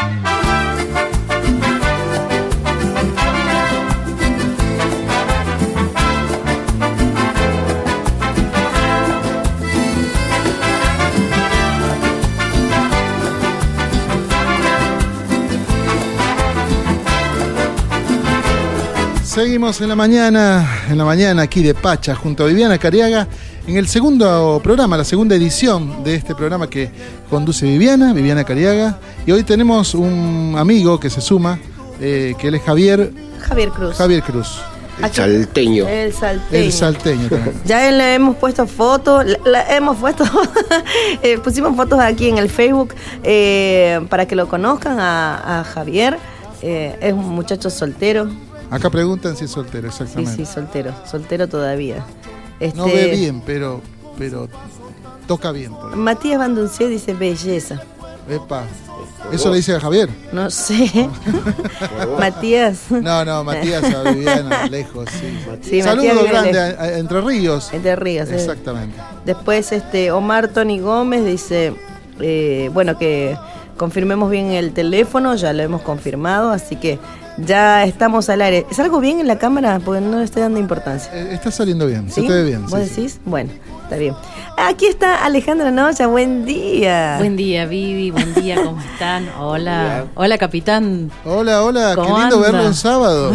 Bye. Seguimos en la mañana, en la mañana aquí de Pacha, junto a Viviana Cariaga, en el segundo programa, la segunda edición de este programa que conduce Viviana, Viviana Cariaga. Y hoy tenemos un amigo que se suma, eh, que él es Javier. Javier Cruz. Javier Cruz. El salteño. El salteño. El salteño también. Ya le hemos puesto fotos, hemos puesto, eh, pusimos fotos aquí en el Facebook eh, para que lo conozcan a, a Javier. Eh, es un muchacho soltero. Acá preguntan si es soltero, Sí, exactamente. sí, soltero. Soltero todavía. Este, No ve bien, pero, pero toca bien. ahí. Matías Banduncié dice belleza. Epa. Eso le dice a Javier. No sé. Matías. No, no, Matías a Viviana, lejos, sí. Sí, Saludos lejos. a, a Entre Ríos. Entre Ríos. Exactamente. Después este Omar Tony Gómez dice, eh, bueno, que confirmemos bien el teléfono, ya lo hemos confirmado, así que ya estamos al aire. ¿Salgo bien en la cámara? Porque no le estoy dando importancia. Eh, Está saliendo bien, ¿Sí? se te ve bien. ¿Vos sí, sí. decís? Bueno, está bien. Aquí está Alejandra Noya, buen día. Buen día, Vivi. Buen día, ¿cómo están? Hola. Hola, capitán. Hola, hola, qué ¿Cómo lindo anda? verlo en sábado.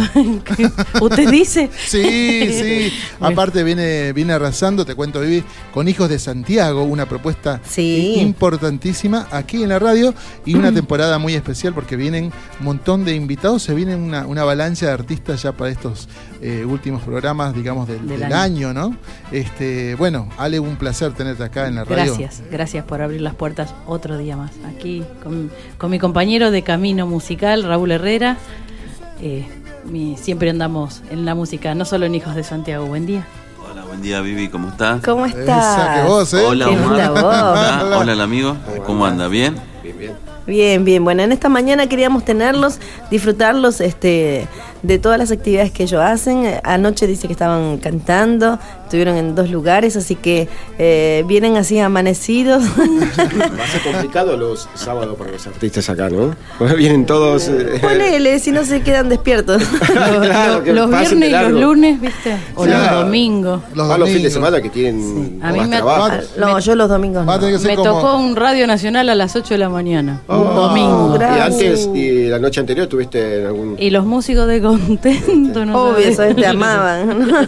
¿Usted dice? Sí, sí. Aparte viene, viene arrasando, te cuento, Vivi, con Hijos de Santiago, una propuesta Sí. importantísima aquí en la radio y una temporada muy especial porque vienen un montón de invitados, se viene una, una avalancha de artistas ya para estos eh, últimos programas, digamos, del, Del del año. ¿no? Este, bueno, Ale, un placer tenerte acá en la radio. Gracias, gracias por abrir las puertas otro día más. Aquí con, con mi compañero de camino musical, Raúl Herrera. Eh, mi- siempre andamos en la música, no solo en Hijos de Santiago. Buen día. Hola, buen día Vivi, ¿cómo estás? ¿Cómo estás? que vos, ¿eh? Hola Qué Omar. linda voz. ¿Cómo estás? Hola el amigo, ¿cómo anda? ¿Bien? Bien, bien. Bien, bien. Bueno, en esta mañana queríamos tenerlos, disfrutarlos este, de todas las actividades que ellos hacen. Eh, Anoche dice que estaban cantando, estuvieron en dos lugares, así que eh, vienen así amanecidos. Va a ser complicado los sábados para los artistas acá, ¿no? Porque vienen todos. eh, Ponele, si no se quedan despiertos. claro, los de viernes y los lunes, ¿viste? O Claro. los domingos. Los Ah, los fines de semana que tienen A mí más me- trabajo. no, yo los domingos no. Me como... tocó un radio nacional a las 8 de la mañana. un Oh, domingo. Y antes, y la noche anterior, tuviste algún. Y los músicos de contento, ¿no? Obvio, sabes, te amaban.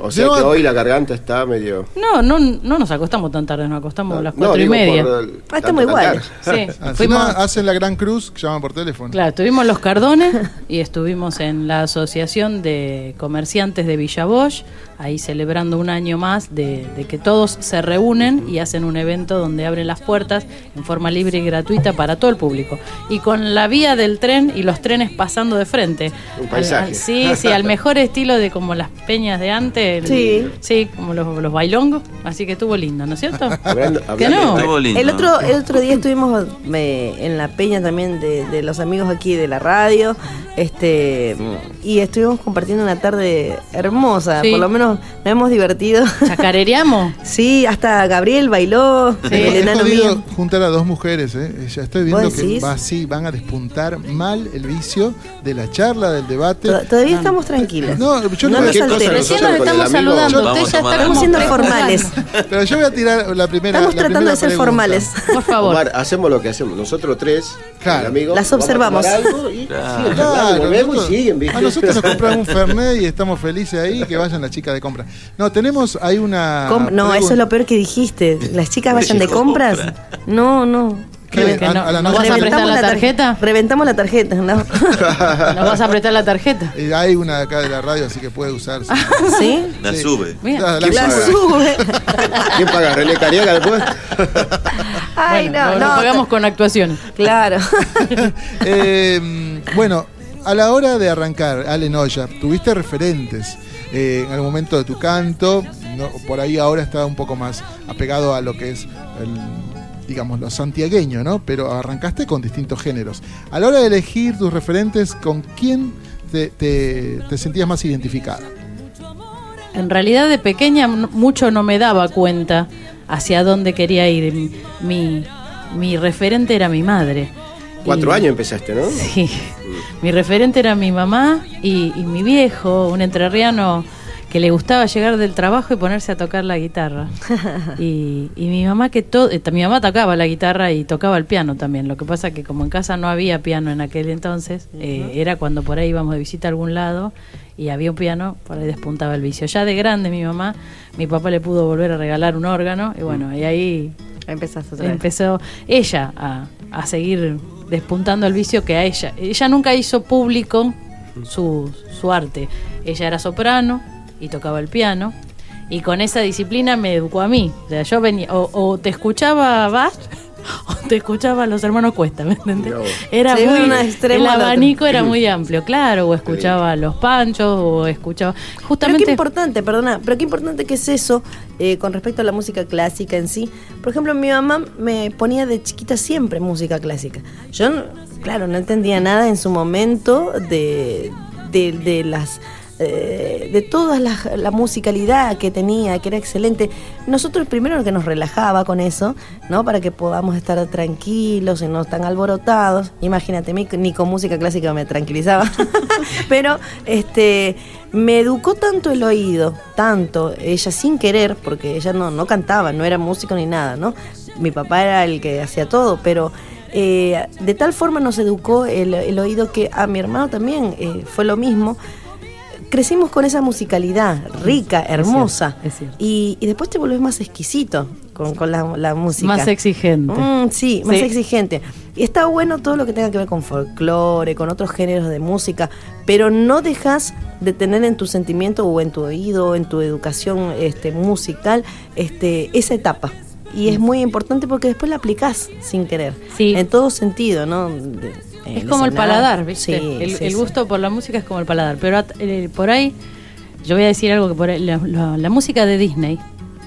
O sea que hoy la garganta está medio. No, no, no nos acostamos tan tarde, nos acostamos a las No, cuatro y media. Ah, estamos igual. cantar. Sí, si fuimos, no, hacen la gran cruz, que llaman por teléfono. claro, estuvimos los Cardones y estuvimos en la Asociación de Comerciantes de Villa Bosch, ahí celebrando un año más de, de que todos se reúnen y hacen un evento donde abren las puertas en forma libre y gratuita para todo el público. Y con la vía del tren y los trenes pasando de frente. Un paisaje. al- sí, sí, al mejor estilo de como las peñas de antes. el- Sí. Sí, como los, los bailongos. Así que estuvo lindo, ¿no es cierto? Hablando, Que hablando no. lindo. El otro, el otro día estuvimos eh, en la peña también de, de los amigos aquí de la radio, este y estuvimos compartiendo una tarde hermosa, Sí. por lo menos nos hemos divertido. ¿Chacarereamos? Sí, hasta Gabriel bailó, Sí. el He enano podido mío. juntar a dos mujeres, ¿eh? Ya estoy viendo ¿Vos que va así, van a despuntar mal el vicio de la charla, del debate. To- Todavía estamos tranquilos. No, yo no no- nos ¿Qué cosa alteres. Recién nos estamos saludando. Vamos Usted ya Estamos siendo formales. Pero yo voy a tirar la primera. Estamos la tratando primera de ser pregunta. formales. Por favor. Omar, hacemos lo que hacemos. Nosotros tres, Claro. el amigo, Las vamos a tomar observamos. algo y Claro. siguen Claro, charlando, volvemos nosotros- y siguen, ¿viste? a nosotros nos compran un Fernet y estamos felices ahí, que vayan las chicas de compra. No, tenemos ahí una. Com- no, pregunta. eso es lo peor que dijiste. ¿Las chicas vayan de compras? No, no. ¿Qué? Creo que A- no. a la ¿Nos noche- vas a prestar Reventamos la tar- tarjeta? Reventamos la tarjeta, ¿no? ¿Nos vas a prestar la tarjeta? Hay una acá de la radio, así que puede usarse. ¿Sí? La Sí. sube. La- la ¿Quién La sube. ¿Quién paga? ¿René Cariaga después? Ay, bueno, no, no. lo pagamos con actuaciones. Claro. Eh, bueno, a la hora de arrancar, Ale Noya, tuviste referentes eh, en el momento de tu canto. no- por ahí ahora está un poco más apegado a lo que es el, digamos, lo santiagueño, ¿no? Pero arrancaste con distintos géneros. A la hora de elegir tus referentes, ¿con quién te, te- te sentías más identificada? En realidad de pequeña mucho no me daba cuenta hacia dónde quería ir. Mi, mi referente era mi madre. Cuatro años empezaste, ¿no? Sí. Mi referente era mi mamá y, y mi viejo, un entrerriano que le gustaba llegar del trabajo y ponerse a tocar la guitarra. Y, y mi mamá que todo, eh, mi mamá tocaba la guitarra y tocaba el piano también. Lo que pasa que como en casa no había piano en aquel entonces, eh, era cuando por ahí íbamos de visita a algún lado y había un piano, por ahí despuntaba el vicio. Ya de grande mi mamá, mi papá le pudo volver a regalar un órgano y bueno, y ahí Empezaste otra vez. empezó ella a, a seguir despuntando el vicio que a ella. Ella nunca hizo público su, su arte. Ella era soprano y tocaba el piano. Y con esa disciplina me educó a mí. O sea, yo venía, o, o te escuchaba Bach o te escuchaba a los hermanos Cuesta, ¿me entendés? Era muy, de un extremo el abanico era muy amplio, claro, o escuchaba a los panchos, o escuchaba. Pero Justamente. qué importante, perdona, pero qué importante que es eso eh, con respecto a la música clásica en sí. Por ejemplo, mi mamá me ponía de chiquita siempre música clásica. Yo, claro, no entendía nada en su momento de, de, de las... eh, de toda la, musicalidad que tenía, que era excelente. Nosotros primero que nos relajaba con eso, ¿no? Para que podamos estar tranquilos y no tan alborotados. Imagínate, ni con música clásica me tranquilizaba. Pero este me educó tanto el oído, tanto, ella sin querer, porque ella no, no cantaba, no era músico ni nada, ¿no? Mi papá era el que hacía todo, pero eh, de tal forma nos educó el, el oído que a mi hermano también eh, fue lo mismo. Crecimos con esa musicalidad rica, hermosa. es cierto. Y, y después te volvés más exquisito con, con la, la música. Más exigente. Mm, sí, más Sí. exigente. Y está bueno todo lo que tenga que ver con folclore, con otros géneros de música, pero no dejas de tener en tu sentimiento o en tu oído, en tu educación este, musical, este, esa etapa. Y es muy importante porque después la aplicás sin querer. Sí. En todo sentido, ¿no? En Es como el paladar, ¿viste? Sí, el, sí, el sí. gusto por la música es como el paladar. Pero at- eh, por ahí, yo voy a decir algo que por ahí, la, la- la música de Disney,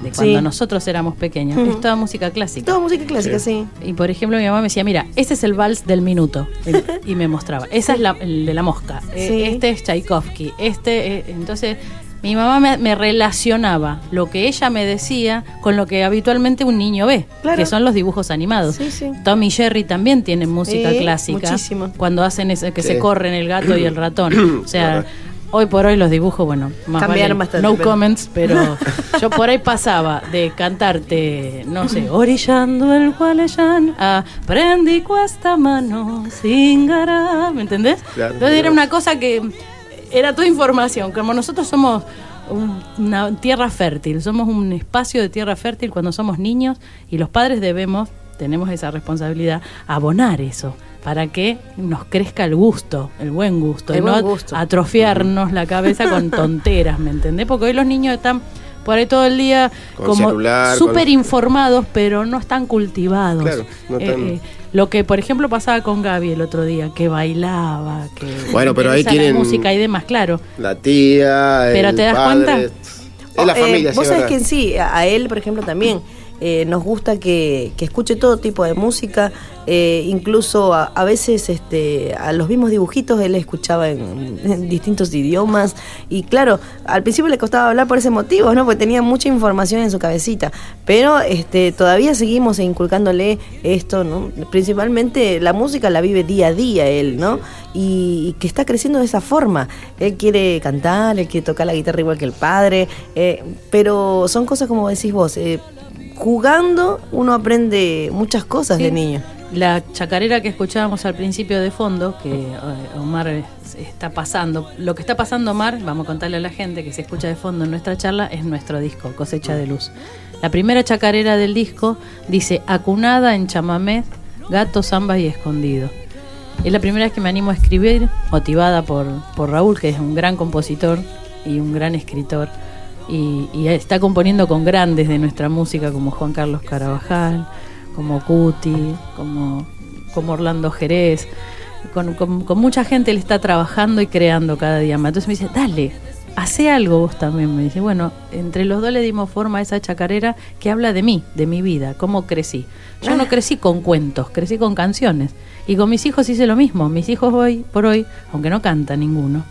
de cuando Sí. nosotros éramos pequeños, es toda música clásica. Toda música clásica, sí. Y por ejemplo, mi mamá me decía, mira, ese es el vals del minuto. y me mostraba. Esa es la, el de la mosca. Eh, Sí. Este es Tchaikovsky. Este, eh, entonces, mi mamá me, me relacionaba lo que ella me decía con lo que habitualmente un niño ve, Claro. que son los dibujos animados. Sí, sí. Tom y Jerry también tienen música Sí, clásica. muchísimo. Cuando hacen ese que Sí. se corren el gato y el ratón. O sea, Claro. hoy por hoy los dibujos, bueno, más Cambiaron vale bastante, no pero- comments, pero yo por ahí pasaba de cantarte, no sé, orillando el Gualeyán a prendí esta mano sin gará, ¿me entendés? Claro, Entonces era una cosa que era toda información, como nosotros somos un- una tierra fértil, somos un espacio de tierra fértil cuando somos niños y los padres debemos, tenemos esa responsabilidad, abonar eso para que nos crezca el gusto, el buen gusto, El y no gusto. atrofiarnos la cabeza con tonteras, ¿me entendés? Porque hoy los niños están por ahí todo el día Con como súper con- informados, pero no están cultivados. Claro, no Eh, están- eh, lo que, por ejemplo, pasaba con Gaby el otro día, que bailaba, que Bueno, pero ahí tienen- música y demás, claro. La tía, Pero el ¿te das padre, cuenta? Es la Eh, familia, sí, Vos sabés que en sí, a él, por ejemplo, también eh, nos gusta que, que escuche todo tipo de música, eh, incluso a, veces este, a los mismos dibujitos él escuchaba en, distintos idiomas. Y claro, al principio le costaba hablar por ese motivo, ¿no? Porque tenía mucha información en su cabecita. Pero este, todavía seguimos inculcándole esto, ¿no? Principalmente la música la vive día a día él, ¿no? Y, y que está creciendo de esa forma. Él quiere cantar, él quiere tocar la guitarra igual que el padre, eh, pero son cosas como decís vos. Jugando uno aprende muchas cosas de niño. La chacarera que escuchábamos al principio de fondo, que eh, Omar está pasando, lo que está pasando Omar, vamos a contarle a la gente que se escucha de fondo en nuestra charla, es nuestro disco, Cosecha de Luz. La primera chacarera del disco dice, acunada en chamamé, gato, zamba y escondido. Es la primera vez que me animo a escribir, motivada por, por Raúl, que es un gran compositor y un gran escritor. Y, y está componiendo con grandes de nuestra música, como Juan Carlos Carabajal, como Cuti, como, como Orlando Jerez. Con, con- con mucha gente él está trabajando y creando cada día más. Entonces me dice, dale, hace algo vos también. Me dice, bueno, entre los dos le dimos forma a esa chacarera que habla de mí, de mi vida, cómo crecí. Yo no crecí con cuentos, crecí con canciones. Y con mis hijos hice lo mismo. Mis hijos hoy por hoy, aunque no cantan ninguno,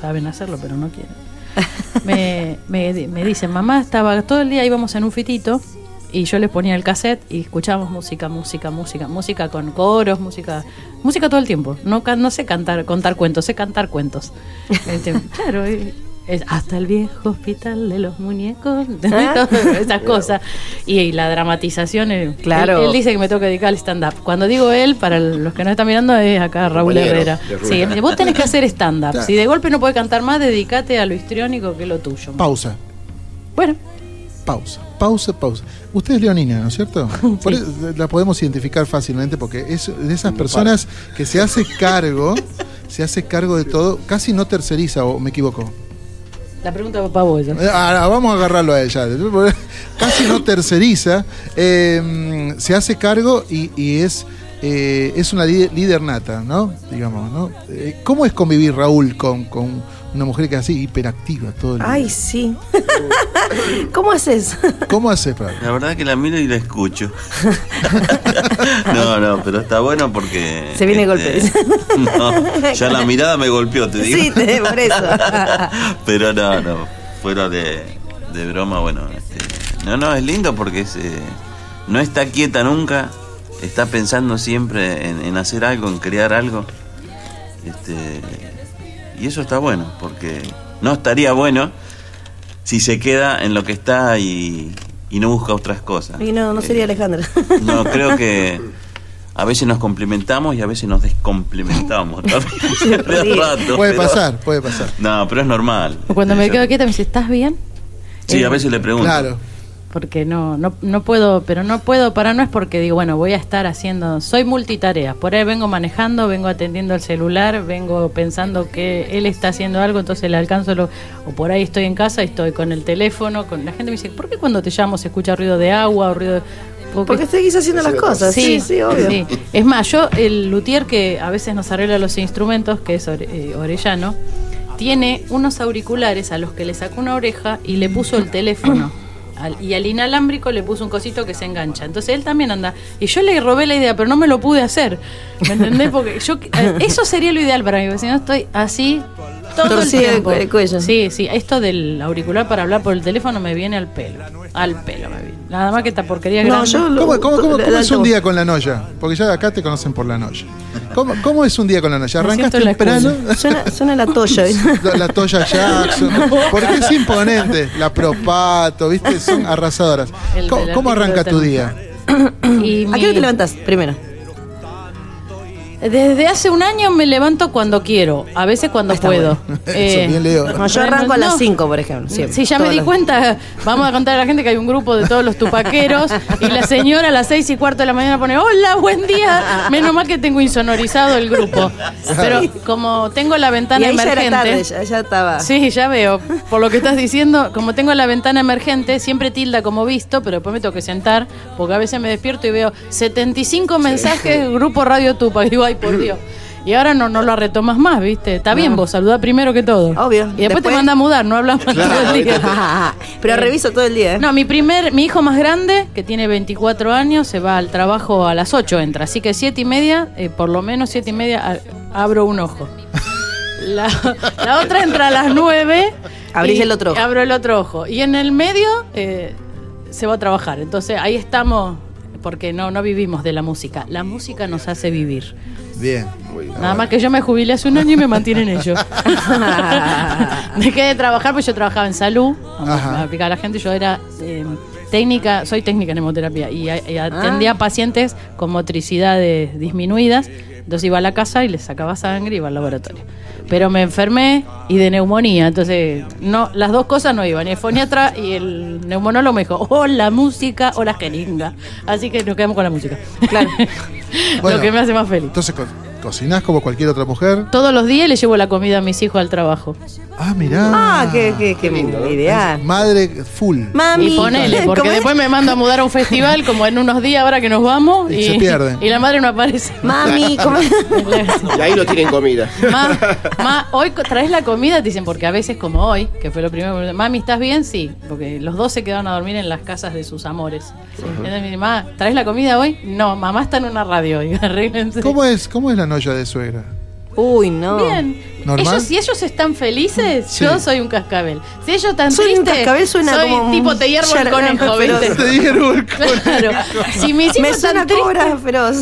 saben hacerlo, pero no quieren. Me, me, me dicen, mamá, estaba todo el día íbamos en un fitito y yo les ponía el cassette y escuchábamos música, música, música, música con coros, música, música todo el tiempo. No, no sé cantar, contar cuentos, sé cantar cuentos. Este, claro, y- es hasta el viejo hospital de los muñecos, Ah. esas cosas. Y, y la dramatización, eh, Claro. Él, él dice que me tengo que dedicar al stand-up. Cuando digo él, para los que no están mirando, es acá Raúl Herrera. Sí, vos tenés que hacer stand-up. Claro. Si de golpe no puede cantar más, dedícate a lo histriónico que es lo tuyo. Pausa, Bueno, pausa, pausa, pausa. Usted es leonina, ¿no es cierto? Por eso la podemos identificar fácilmente porque es de esas personas que se hace cargo, se hace cargo de todo, casi no terceriza, o me equivoco. La pregunta va para vos. Eh, ah, vamos a agarrarlo a ella. Casi no terceriza, eh, se hace cargo y, es, eh, es una líder, nata, ¿no? Digamos, ¿no? ¿Cómo es convivir, Raúl, con, con una mujer que es así hiperactiva todo el día? Ay, sí. ¿Cómo haces? ¿Cómo haces, para? La verdad que la miro y la escucho. no, no, pero está bueno porque. Se viene golpe. no, ya la mirada me golpeó, te digo. Sí, te- por eso. pero no, no, fuera de, de broma, bueno. este, no, no, es lindo porque es, eh, no está quieta nunca, está pensando siempre en, en hacer algo, en crear algo. Este, y eso está bueno, porque no estaría bueno si se queda en lo que está y, y no busca otras cosas. Y no, no sería Eh, Alejandra. No, creo que a veces nos complementamos y a veces nos descomplementamos de rato, Puede pero- pasar, puede pasar. No, pero es normal. O Cuando me Yo- quedo quieta me dice, ¿estás bien? Sí, Eh, a veces le pregunto. Claro. Porque no, no, no puedo, pero no puedo para no es porque digo, bueno, voy a estar haciendo, soy multitarea, por ahí vengo manejando, vengo atendiendo el celular, vengo pensando que él está haciendo algo, entonces le alcanzo lo, o por ahí estoy en casa y estoy con el teléfono, con la gente me dice, ¿por qué cuando te llamo se escucha ruido de agua o ruido de... Porque seguís haciendo las cosas. Sí, sí, obvio. sí. Es más, yo, el luthier que a veces nos arregla los instrumentos, que es Ore- eh, Orellano, tiene unos auriculares a los que le sacó una oreja y le puso el teléfono. Y al inalámbrico le puso un cosito que se engancha. Entonces él también anda. Y yo le robé la idea, pero no me lo pude hacer. ¿Me entendés? Porque yo eh, eso sería lo ideal para mí, porque si no estoy así todo Torcido el tiempo. el cuello. Sí, sí. Esto del auricular para hablar por el teléfono me viene al pelo. Al pelo me viene. Nada más que esta porquería No, grande. yo lo- ¿Cómo, cómo- cómo- la- cómo la es un día con la noya? Porque ya acá te conocen por la noya. ¿Cómo, cómo es un día con la noya? Me ¿Arrancas siento en la temprano? Suena, suena la toya. La, la Toya Jackson. Porque es imponente. La Propato, ¿viste? Son arrasadoras. El ¿Cómo, arranca de tu día? ¿A qué hora te levantas primero? Desde hace un año me levanto cuando quiero, a veces cuando Está puedo. Eh, Eso, bien Leo. No, yo arranco a las No. 5, por ejemplo. siempre. Sí, ya me di las- cuenta. Vamos a contar a la gente que hay un grupo de todos los tupaqueros y la señora a las seis y cuarto de la mañana pone, hola, buen día. Menos mal que tengo insonorizado el grupo. Pero como tengo la Y ventana ahí ya era emergente... tarde, ya, ya estaba. Sí, ya veo. Por lo que estás diciendo, como tengo la ventana emergente, siempre tilda como visto, pero después me tengo que sentar, porque a veces me despierto y veo 75 mensajes, grupo Radio Tupac. Y digo, ay, por Dios. Y ahora no, no lo retomas más, ¿viste? Está bien, vos saludá primero que todo. Obvio. Y después, te manda a mudar, no hablamos todo el día. Pero reviso todo el día. ¿eh? No, mi primer, mi hijo más grande, que tiene 24 años, se va al trabajo a las 8, entra. Así que siete y media, eh, por lo menos siete y media, a- abro un ojo. La, la otra entra a las 9. Abrís y el otro ojo. Abro el otro ojo. Y en el medio eh, se va a trabajar. Entonces ahí estamos, porque no, no vivimos de la música. La música nos hace vivir. Bien. Nada más que yo me jubilé hace un año y me mantienen ellos. Dejé de trabajar, pues yo trabajaba en salud, Ajá. a la gente, yo era eh, técnica, soy técnica en hemoterapia y, y atendía Ah. a pacientes con motricidades disminuidas, entonces iba a la casa y les sacaba sangre y iba al laboratorio. Pero me enfermé y de neumonía, entonces no, las dos cosas no iban. Y el foniatra y el neumonólogo me dijo, o la música o la jeringa. Así que nos quedamos con la música. Claro. Bueno. Lo que me hace más feliz. Entonces, ¿cocinás como cualquier otra mujer? Todos los días le llevo la comida a mis hijos al trabajo. Ah, mirá. Ah, qué, qué, qué ideal. Madre full. Mami. Y ponele, porque después me manda a mudar a un festival como en unos días ahora que nos vamos Y y, se pierde. y la madre no aparece. Mami, ¿cómo es? Y ahí no tienen comida. Ma, ma, hoy traes la comida, te dicen, porque a veces como hoy, que fue lo primero, que me- mami, ¿estás bien? Sí, porque los dos se quedaron a dormir en las casas de sus amores. Entonces me dice, ma, ¿traes la comida hoy? No, mamá está en una radio, arréglense. ¿Cómo es, ¿Cómo es la noya de suegra? Uy, no. Bien. ¿Normal? Ellos, si ellos están felices, Sí. yo soy un cascabel. Si ellos están Soy un cascabel, suena soy como un tipo te hiervo el conejo. ¿viste? Te dieron el Claro. Si mis hijos Me están suena tristes, cobra feroz.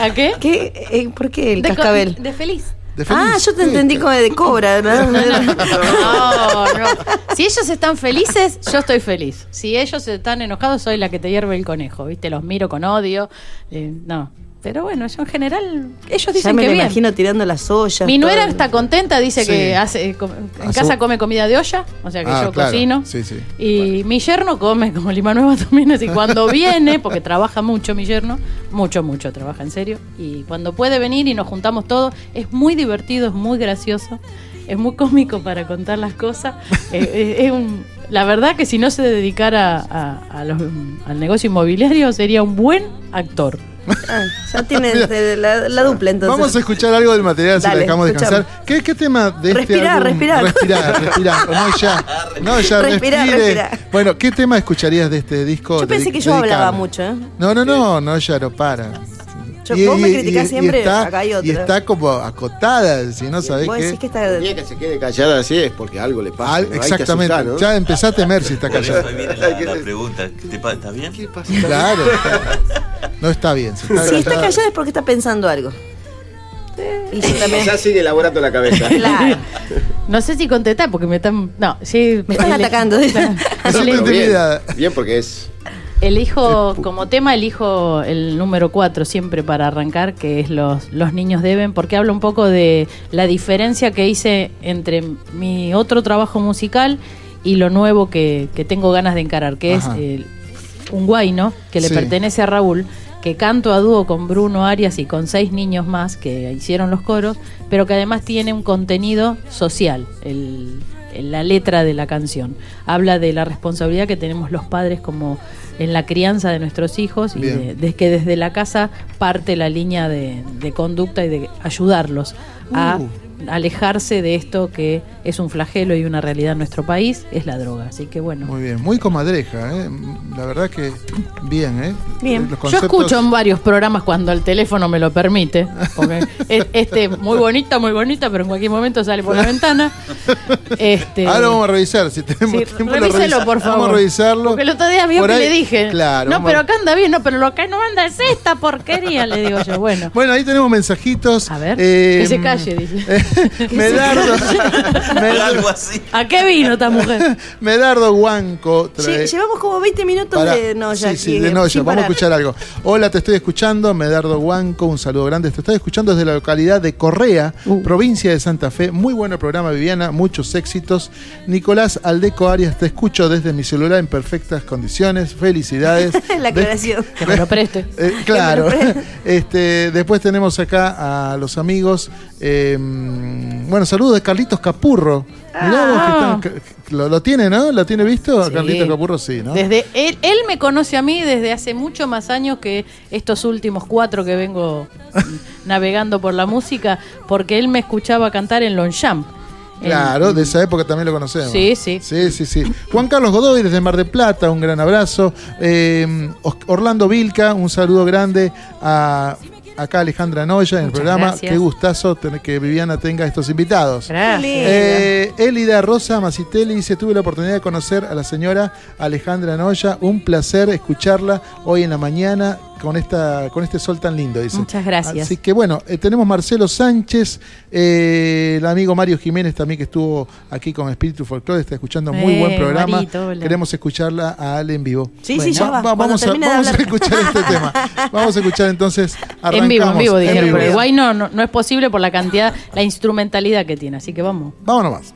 ¿A qué? ¿Qué? Eh, ¿Por qué el De cascabel? De feliz. De feliz. Ah, yo te entendí como de cobra, ¿no? No, no. Si ellos están felices, yo estoy feliz. Si ellos están enojados, soy la que te hierve el conejo, ¿viste? Los miro con odio. eh, no. Pero bueno, yo en general, ellos Ya dicen me que bien. imagino tirando las ollas. Mi nuera todo. está contenta, dice Sí. que hace com- en casa come comida de olla, o sea que Ah, yo claro. cocino. Sí, sí. Y mi yerno come como lima nueva también, así cuando viene, porque trabaja mucho mi yerno, mucho, mucho, trabaja en serio. Y cuando puede venir y nos juntamos todos, es muy divertido, es muy gracioso, es muy cómico para contar las cosas. Eh, eh, es un- la verdad que si no se dedicara a- a los- al negocio inmobiliario sería un buen actor. Ah, ya tiene de- la, la dupla entonces. Vamos a escuchar algo del material si Dale, la dejamos escuchamos. descansar. ¿Qué, qué tema de este Respirar, álbum? respirar. Respirar, respirar. No, ya. No, ya Respirar, respire. respirar. Bueno, ¿qué tema escucharías de este disco? Yo pensé que yo dedicado? hablaba mucho, ¿eh? No, no, no, no, ya no para. Yo- vos me criticás siempre, está, acá hay otra. Y está como acotada, si no sabés Vos qué. decís que está... El día que se quede callada así es porque algo le pasa. Al- ¿no? Hay que exactamente. asustar, ¿no? Ya empezá a temer si está callada. la, la pregunta. ¿Qué te pa- ¿Estás bien? ¿Qué pasa? Claro. está- No está bien. Si está Si está callada. es porque está pensando algo. Y yo también... Ya sigue elaborando la cabeza. Claro. No sé si contestar porque me están. No, sí. Me están atacando. Está Pero bien, bien, porque es. Elijo, como tema, elijo el número 4 siempre para arrancar, que es los, los niños deben, porque habla un poco de la diferencia que hice entre mi otro trabajo musical y lo nuevo que, que tengo ganas de encarar, que Ajá. es el, un guayno que le Sí. pertenece a Raúl, que canto a dúo con Bruno Arias y con seis niños más que hicieron los coros, pero que además tiene un contenido social, el- la letra de la canción. Habla de la responsabilidad que tenemos los padres como en la crianza de nuestros hijos y de, de que desde la casa parte la línea de, de conducta y de ayudarlos a Uh. Alejarse de esto que es un flagelo y una realidad en nuestro país, es la droga. Así que bueno. Muy bien, muy comadreja, ¿eh? La verdad que bien, ¿eh? Bien. Los Yo escucho en varios programas cuando el teléfono me lo permite. Porque es- este, muy bonita, muy bonita, pero en cualquier momento sale por la ventana. Este, Ahora vamos a revisar, si tenemos sí, tiempo. lo revíselo, por favor. Vamos a revisarlo. Porque el otro día vio que ahí- le dije. Claro. no, pero a- acá anda bien, no, pero lo que no anda es esta porquería, le digo yo. Bueno, Bueno, ahí tenemos mensajitos. a ver, Eh, que se calle, dice. Medardo, Medardo, Algo así. ¿A qué vino esta mujer? Medardo Guanco. trae- Lle- Llevamos como 20 minutos Para- de Noya. Sí, sí, aquí, de Noya. sin Vamos a escuchar algo. Hola, te estoy escuchando. Medardo Guanco, un saludo grande. Te estoy escuchando desde la localidad de Correa, Uh. provincia de Santa Fe. Muy bueno el programa, Viviana. Muchos éxitos. Nicolás Aldeco Arias, te escucho desde mi celular en perfectas condiciones. Felicidades. La aclaración. Que me lo preste. Eh, claro. Este, después tenemos acá a los amigos. eh, bueno, saludos de Carlitos Capurro. Mirá vos que Ah. están- que- lo, lo tiene, ¿no? ¿Lo tiene visto? Sí. Carlitos Capurro, sí, ¿no? Desde él, él me conoce a mí desde hace mucho más años que estos últimos cuatro que vengo navegando por la música, porque él me escuchaba cantar en Longchamp. Claro, de esa época también lo conocemos. Sí, sí. Sí, sí, sí. Juan Carlos Godoy desde Mar del Plata, un gran abrazo. Eh, Orlando Vilca, un saludo grande a acá Alejandra Noya en el programa. gracias. Qué gustazo tener que Viviana tenga estos invitados. Gracias. Eh, Elida Rosa Macitelli dice, tuve la oportunidad de conocer a la señora Alejandra Noya, un placer escucharla hoy en la mañana con esta con este sol tan lindo, dice. Muchas gracias. Así que bueno, eh, tenemos Marcelo Sánchez, eh, el amigo Mario Jiménez también que estuvo aquí con Espíritu Folklore, está escuchando muy Eh, buen programa. Marito, hola. Queremos escucharla a Ale en vivo. Sí, sí, ya va. Vamos a, vamos a escuchar este tema. Vamos a escuchar entonces. En vivo, en vivo, dijeron. Pero el guay no, no, no es posible por la cantidad, la instrumentalidad que tiene. Así que vamos. Vamos nomás.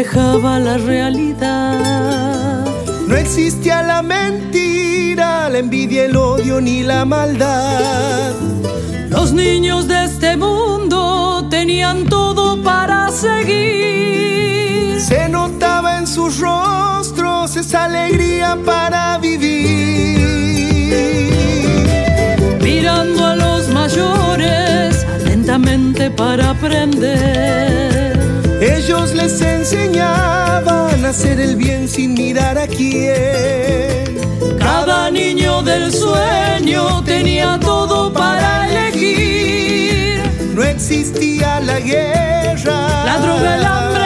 Reflejaba la realidad. No existía la mentira, la envidia, el odio ni la maldad. Los niños de este mundo tenían todo para seguir. Se notaba en sus rostros esa alegría para vivir. Mirando a los mayores atentamente para aprender. Hacer el bien sin mirar a quién. Cada niño del sueño tenía todo para elegir. No existía la guerra. La droga, el hambre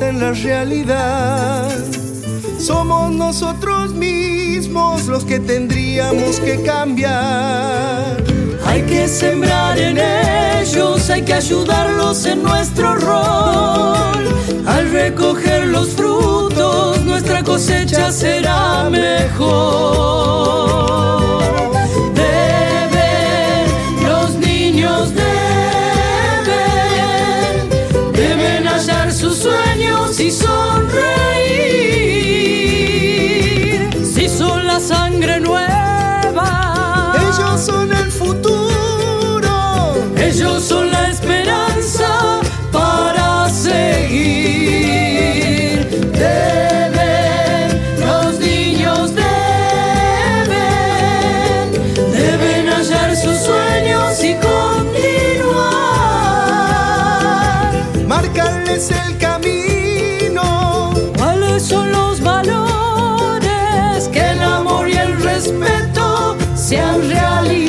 en la realidad. Somos nosotros mismos los que tendríamos que cambiar. Hay que sembrar en ellos, hay que ayudarlos en nuestro rol. Al recoger los frutos, nuestra cosecha será mejor. Ellos son la esperanza para seguir. Deben, los niños deben, deben hallar sus sueños y continuar. Marcarles el camino. ¿Cuáles son los valores? Que el amor y el respeto sean realidad.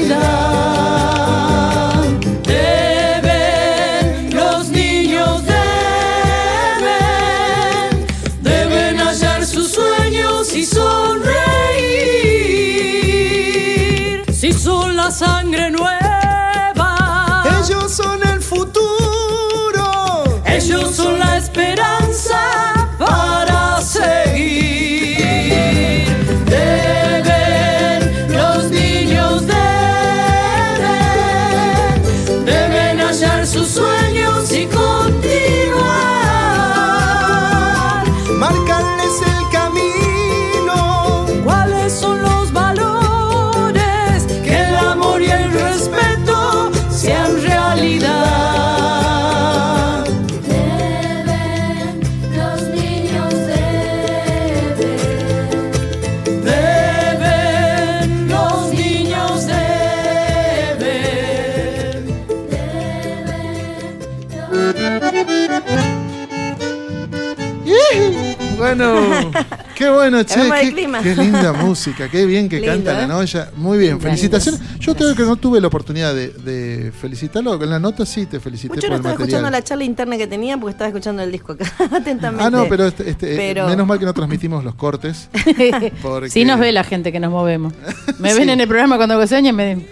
Bueno, che. Qué, linda música, qué bien que Lindo, canta la ¿eh? Noya. Muy bien, Linda, felicitaciones. Yo creo que no tuve la oportunidad de, de felicitarlo. En la nota sí te felicité Mucho por no el estaba escuchando la charla interna que tenía porque estaba escuchando el disco acá atentamente. Ah, no, pero, este, este, eh, Pero- menos mal que no transmitimos los cortes. porque- Sí nos ve la gente que nos movemos. Me Sí. ven en el programa cuando hago señas y me dicen,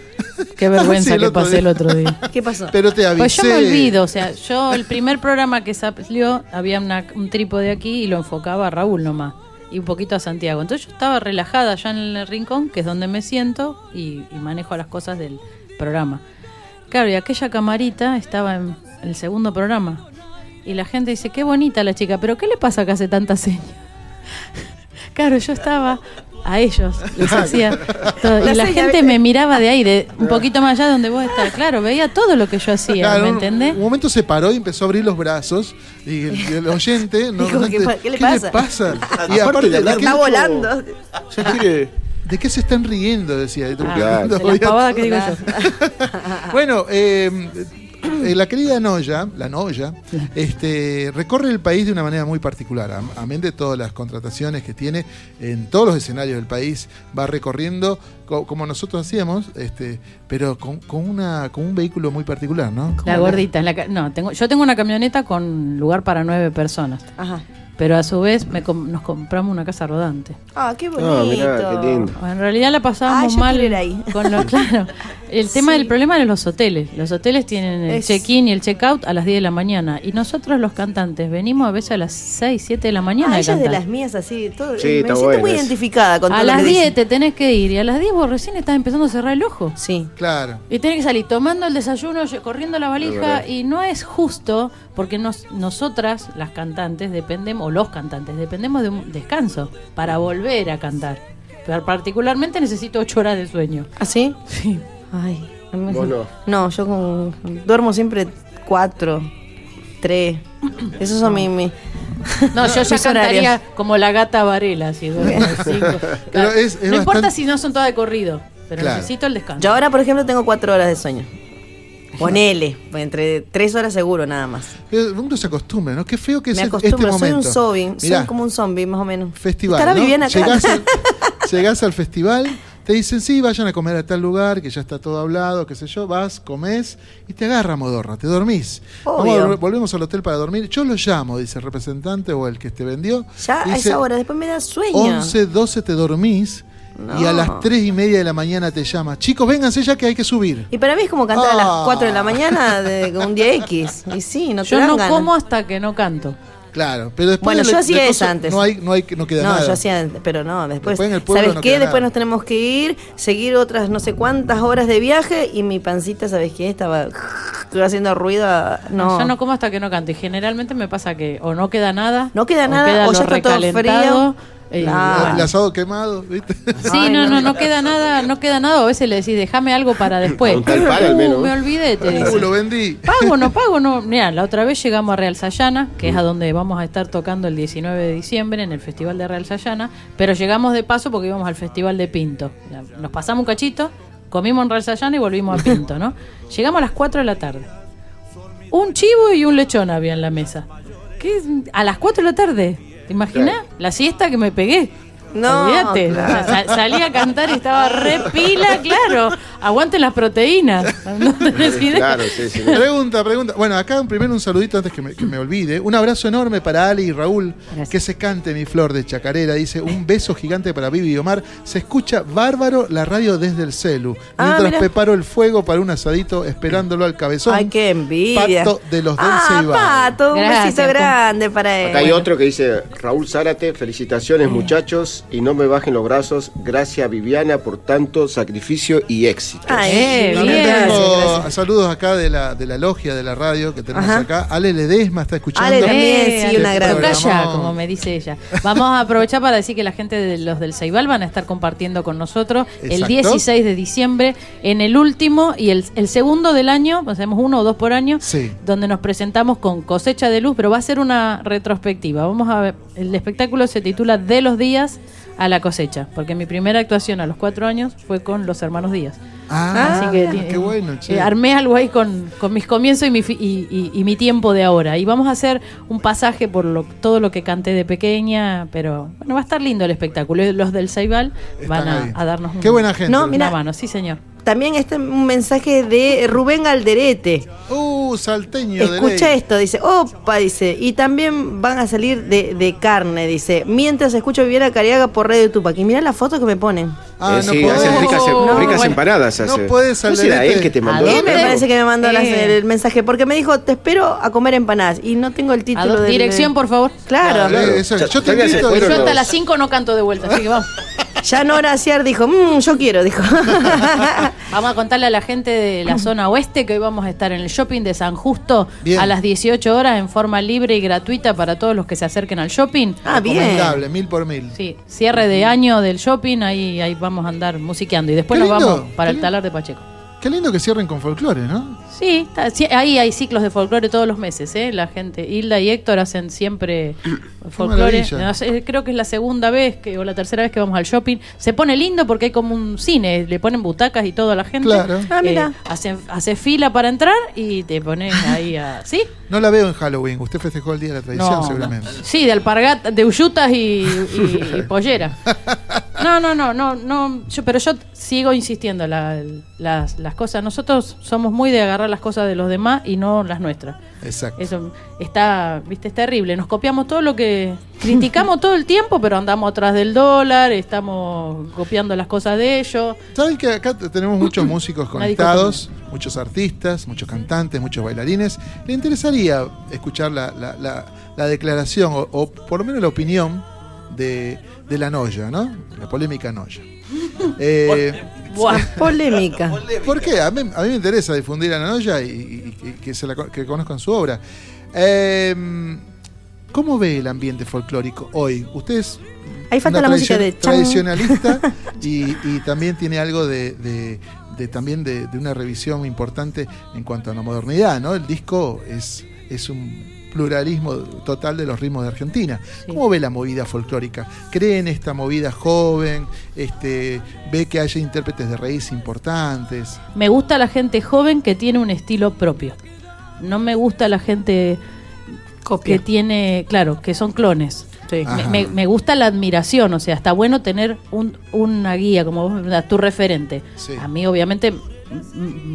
qué vergüenza Sí, que pasé día. el otro día. ¿Qué pasó? Pero te avisé. Pues yo me olvido, o sea, yo el primer programa que salió había una- un trípode aquí y lo enfocaba a Raúl nomás. Y un poquito a Santiago. Entonces yo estaba relajada allá en el rincón, que es donde me siento y, y manejo las cosas del programa. Claro, y aquella camarita estaba en el segundo programa. Y la gente dice, qué bonita la chica, pero ¿qué le pasa que hace tanta seña? Claro, yo estaba a ellos, les hacía todo. La Y la gente me miraba de ahí, de un poquito más allá de donde vos estás. Claro, veía todo lo que yo hacía, Claro, ¿me entendés? Un momento se paró y empezó a abrir los brazos. Y el, oyente. no, Dijo, ¿qué qué le pasa? Y aparte, de hablar ¿de qué, Está volando. Ya quiere. de qué se están riendo? Decía. Ah, de voy las a- pavadas que digo yo. Bueno, eh, eh, la querida Noya, la Noya, este, recorre el país de una manera muy particular. Am- Amén de todas las contrataciones que tiene en todos los escenarios del país, va recorriendo co- como nosotros hacíamos, este, pero con, con una, con un vehículo muy particular, ¿no? La gordita. en la no, tengo, yo tengo una camioneta con lugar para nueve personas. Ajá. Pero a su vez me com- nos compramos una casa rodante. Ah, qué bonito. Ah, mirá, qué lindo. En realidad la pasábamos Ah, mal ahí. con lo claro. El tema Sí. del problema eran los hoteles. Los hoteles tienen el Es- check-in y el check-out a las 10 de la mañana. Y nosotros los cantantes venimos a veces a las 6, 7 de la mañana Ah, de ella de las mías así. Todo, Sí, me siento bueno muy identificada con A todo las que 10 dice. te tenés que ir y a las 10 vos recién estás empezando a cerrar el ojo. Sí. Claro. Y tenés que salir tomando el desayuno, corriendo la valija y no es justo porque nos, nosotras, las cantantes, dependemos, o los cantantes, dependemos de un descanso para volver a cantar. Pero particularmente necesito 8 horas de sueño. ¿Ah, sí? Sí. Ay. Vos no. No, yo con- duermo siempre cuatro, tres. Esos son mis... mis- No, yo ya cantaría horarios. como la gata Varela, si duermo cinco. Pero es- es no importa si no son todas de corrido, pero Claro. necesito el descanso. Yo ahora, por ejemplo, tengo cuatro horas de sueño. Ponele, entre tres horas seguro nada más. Eh, Uno se acostumbra, ¿no? Qué feo que es este acostumbro, soy momento. un zombie, Mirá, soy como un zombie más o menos. festival. Estará ¿no? Viviana acá. Llegás, al, llegás al festival, te dicen, sí, vayan a comer a tal lugar, que ya está todo hablado, qué sé yo, vas, comes y te agarra modorra, te dormís. Vamos volvemos al hotel para dormir. Yo lo llamo, dice el representante o el que te vendió. Ya a esa hora, después me da sueño. 11, 12 te dormís y a No. las 3 y media de la mañana te llama. Chicos, vénganse ya que hay que subir. Y para mí es como cantar a Ah. las 4 de la mañana de un día X. Y sí, no te yo dan no ganas. como hasta que no canto. Claro, pero después Bueno, de- yo hacía eso antes. No hay, no hay, no queda no, nada. yo hacía, pero no, después, Después en el pueblo ¿sabes no qué? Después nada. nos tenemos que ir, seguir otras no sé cuántas horas de viaje y mi pancita, ¿sabes qué? Estaba haciendo ruido, no. Yo no como hasta que no canto. Y generalmente me pasa que o no queda nada. No queda o nada, queda o ya está todo frío. Eh, Claro. bueno. El asado quemado, ¿viste? Sí, Ay, no, no. no, no queda nada, no queda nada. O a veces le decís, déjame algo para después. Al Uh, me olvidé, te Uh, lo vendí. Pago, no pago, no. Mira, la otra vez llegamos a Real Sayana, que es a donde vamos a estar tocando el 19 de diciembre en el Festival de Real Sayana, pero llegamos de paso porque íbamos al Festival de Pinto. Nos pasamos un cachito, comimos en Real Sayana y volvimos a Pinto, ¿no? Llegamos a las 4 de la tarde. Un chivo y un lechón había en la mesa. ¿Qué? A las 4 de la tarde. ¿Te imaginas? La siesta que me pegué. No, Olvídate. claro. O sea, sa- salí a cantar y estaba re pila, claro. Aguanten las proteínas. No tenés idea. Claro, sí, sí. Pregunta, pregunta. Bueno, acá primero un saludito antes que me, que me olvide. Un abrazo enorme para Ali y Raúl. Gracias. Que se cante mi flor de chacarera. Dice, un beso gigante para Vivi y Omar. Se escucha bárbaro la radio desde el celu. Ah, Mientras preparo el fuego para un asadito esperándolo al cabezón. Ay, qué envidia. Pato de los del ah, Ceibal. Pato, un Gracias, besito grande para él. Acá hay otro que dice, Raúl Zárate, felicitaciones muchachos y no me bajen los brazos. Gracias Viviana por tanto sacrificio y éxito. Ay, Eh, También bien. tengo gracias. saludos acá de la, de la logia de la radio que tenemos Ajá. acá. Ale Ledesma está escuchando. Ale también, sí, una gran. Tocaya, como me dice ella. Vamos a aprovechar para decir que la gente de los del Ceibal van a estar compartiendo con nosotros el Exacto. 16 de diciembre en el último y el, el segundo del año, hacemos uno o dos por año, Sí. donde nos presentamos con cosecha de luz, pero va a ser una retrospectiva. Vamos a ver, el espectáculo se titula De los días a la cosecha, porque mi primera actuación a los cuatro años fue con los hermanos Díaz. Ah, Así que qué eh, bueno, che. eh, armé algo ahí con, con mis comienzos y mi, y, y- y mi tiempo de ahora. Y vamos a hacer un pasaje por lo, todo lo que canté de pequeña, pero bueno, va a estar lindo el espectáculo. Y Los del Ceibal van a, a darnos un- Qué buena gente. No, una mano. Sí, señor. También está un mensaje de Rubén Alderete. Uh, salteño de Escucha ley. esto, dice, opa, dice, y también van a salir de, de carne, dice, mientras escucho Viviana Cariaga por Radio Tupac. Y mira la foto que me ponen. Ah, Eh, no sí, podés. hacen ricas, em- No, ricas bueno. empanadas. No puedes, ¿No será Alderete. él que te ¿A mandó? Él dónde? me parece que me mandó Eh. el mensaje porque me dijo, te espero a comer empanadas y no tengo el A título do- de Dirección, por favor. Claro. Claro. Eso, yo te invito. Yo los- hasta las 5 no canto de vuelta, así que vamos. Ya Nora Aciar dijo, "Mm, yo quiero, dijo. Vamos a contarle a la gente de la zona oeste que hoy vamos a estar en el shopping de San Justo Bien. a las 18 horas en forma libre y gratuita para todos los que se acerquen al shopping. ah, bien. Mil por mil. Sí, cierre de año del shopping, ahí, ahí vamos a andar musiqueando y después nos vamos para el talar de Pacheco. Qué lindo que cierren con folclore, ¿no? Sí, está- sí, ahí hay ciclos de folclore todos los meses, ¿eh? La gente, Hilda y Héctor hacen siempre folclore. Creo que es la segunda vez que, o la tercera vez que vamos al shopping. Se pone lindo porque hay como un cine, le ponen butacas y todo a la gente. Claro. Ah, mira. Eh, hace, hace fila para entrar y te pones ahí a... ¿Sí? No la veo en Halloween. Usted festejó el Día de la Tradición, No, seguramente. no. Sí, de alpargatas, de uyutas y, y- y pollera. No, no, no, no, no. Yo, pero yo sigo insistiendo la- las, las cosas. Nosotros somos muy de agarrar las cosas de los demás y no las nuestras. Exacto. Eso está, viste, es terrible. Nos copiamos todo lo que criticamos todo el tiempo, pero andamos atrás del dólar, estamos copiando las cosas de ellos. Saben que acá tenemos muchos músicos conectados, muchos artistas, muchos cantantes, muchos bailarines. ¿Le interesaría escuchar la, la- la- la declaración o, o por lo menos la opinión de, de la Noya, ¿no? La polémica Noya. Eh, Buah. Polémica. ¿Por qué? A mí, a mí me interesa difundir a la Noya y, y- y que, se la que conozcan su obra. Eh, ¿Cómo ve el ambiente folclórico hoy? Usted es Ahí falta una la música tradicion- de chan. tradicionalista y, y también tiene algo de, de- de también de, de una revisión importante en cuanto a la modernidad, ¿no? El disco es, es un pluralismo total de los ritmos de Argentina. Sí. ¿Cómo ve la movida folclórica? ¿Cree en esta movida joven? Este, ¿Ve que haya intérpretes de raíz importantes? Me gusta la gente joven que tiene un estilo propio. No me gusta la gente que tiene, claro, que son clones. Sí. Me, gusta la admiración, o sea, está bueno tener un- una guía como vos, tu referente. Sí. A mí, obviamente,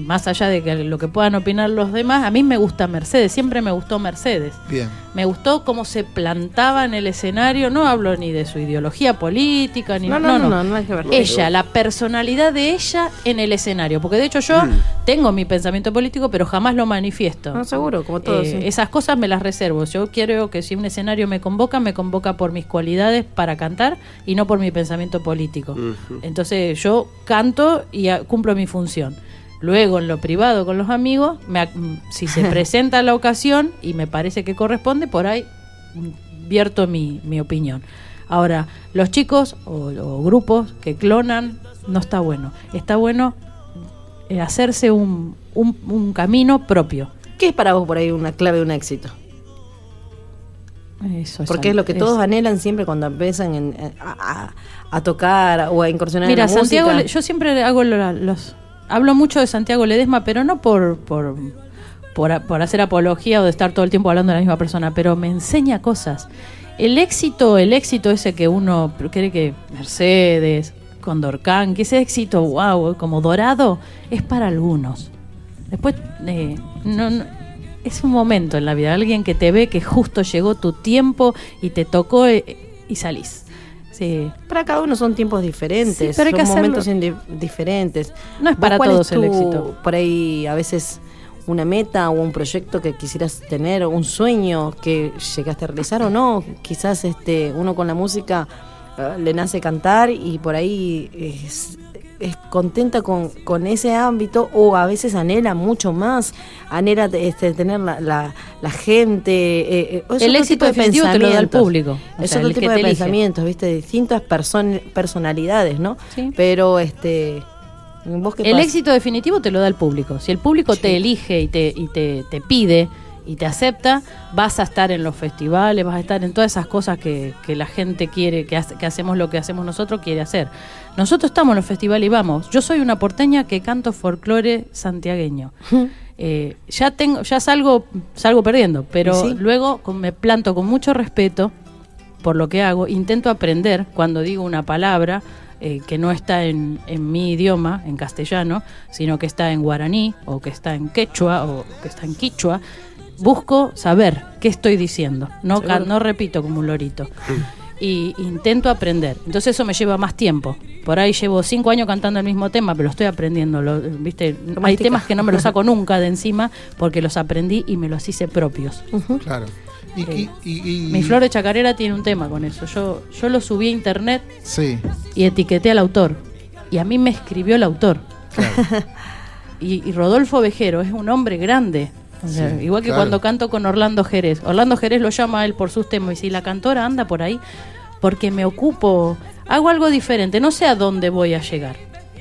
más allá de que lo que puedan opinar los demás, a mí me gusta Mercedes, siempre me gustó Mercedes. Bien. Me gustó cómo se plantaba en el escenario, no hablo ni de su ideología política, ni No, no, no, no, nada que ver. ella, la personalidad de ella en el escenario. Porque de hecho yo tengo mi pensamiento político, pero jamás lo manifiesto. No, seguro, como todos, Eh, sí. Esas cosas me las reservo. Yo quiero que si un escenario me convoca, me convoca por mis cualidades para cantar y no por mi pensamiento político. Entonces yo canto y cumplo mi función. Luego, en lo privado con los amigos, me si se presenta la ocasión y me parece que corresponde, por ahí vierto mi, mi opinión. Ahora, los chicos o, o grupos que clonan, no está bueno. Está bueno eh, hacerse un, un- un camino propio. ¿Qué es para vos por ahí una clave de un éxito? Eso Porque es lo que todos anhelan siempre cuando empiezan en- en- a, a- a tocar o a incursionar Mira, en la Santiago, música. Le- yo siempre hago lo- los, hablo mucho de Santiago Ledesma, pero no por, por, por, hacer apología o de estar todo el tiempo hablando de la misma persona, pero me enseña cosas. El éxito, el éxito ese que uno cree que Mercedes, Condorcán, que ese éxito, wow, como dorado, es para algunos. Después, eh, no, no- es un momento en la vida, alguien que te ve que justo llegó tu tiempo y te tocó eh, y salís. Sí. Para cada uno son tiempos diferentes, Sí, pero hay son que hacerlo. momentos diferentes. No es ¿Vos para todos el éxito. Por ahí a veces una meta o un proyecto que quisieras tener, o un sueño que llegaste a realizar o no. Quizás este uno con la música eh, le nace cantar y por ahí es, es contenta con, con ese ámbito o a veces anhela mucho más, anhela este, tener la, la, la gente. eh, eh, El éxito de definitivo te lo da el pensamientos. público. O Es sea, otro tipo de elige. pensamientos, ¿viste? Distintas person- personalidades, ¿no? Sí. Pero este. ¿Vos qué El pasa? éxito definitivo te lo da el público. Si el público te elige y te, y te, te pide y te acepta, vas a estar en los festivales, vas a estar en todas esas cosas que, que la gente quiere, que, hace- que hacemos lo que hacemos nosotros, quiere hacer. Nosotros estamos en los festivales y vamos. Yo soy una porteña que canto folclore santiagueño. Eh, ya tengo, ya salgo, salgo perdiendo, pero luego con- me planto con mucho respeto por lo que hago, intento aprender cuando digo una palabra eh, que no está en, en mi idioma, en castellano, sino que está en guaraní o que está en quechua o que está en quichua, busco saber qué estoy diciendo, no, ca- Seguro. no repito como un lorito. y intento aprender. Entonces eso me lleva más tiempo. Por ahí llevo cinco años cantando el mismo tema, pero lo estoy aprendiendo. Lo, ¿viste? Hay temas que no me los saco nunca de encima porque los aprendí y me los hice propios. Claro. Y, y- y- y- Mi flor de chacarera tiene un tema con eso. Yo, yo lo subí a internet Sí, y etiqueté al autor. Y a mí me escribió el autor. claro. Y, y Rodolfo Vejero es un hombre grande. O sea, Sí, igual que claro. cuando canto con Orlando Jerez. Orlando Jerez lo llama a él por sus temas. Y si la cantora anda por ahí, porque me ocupo, hago algo diferente. No sé a dónde voy a llegar.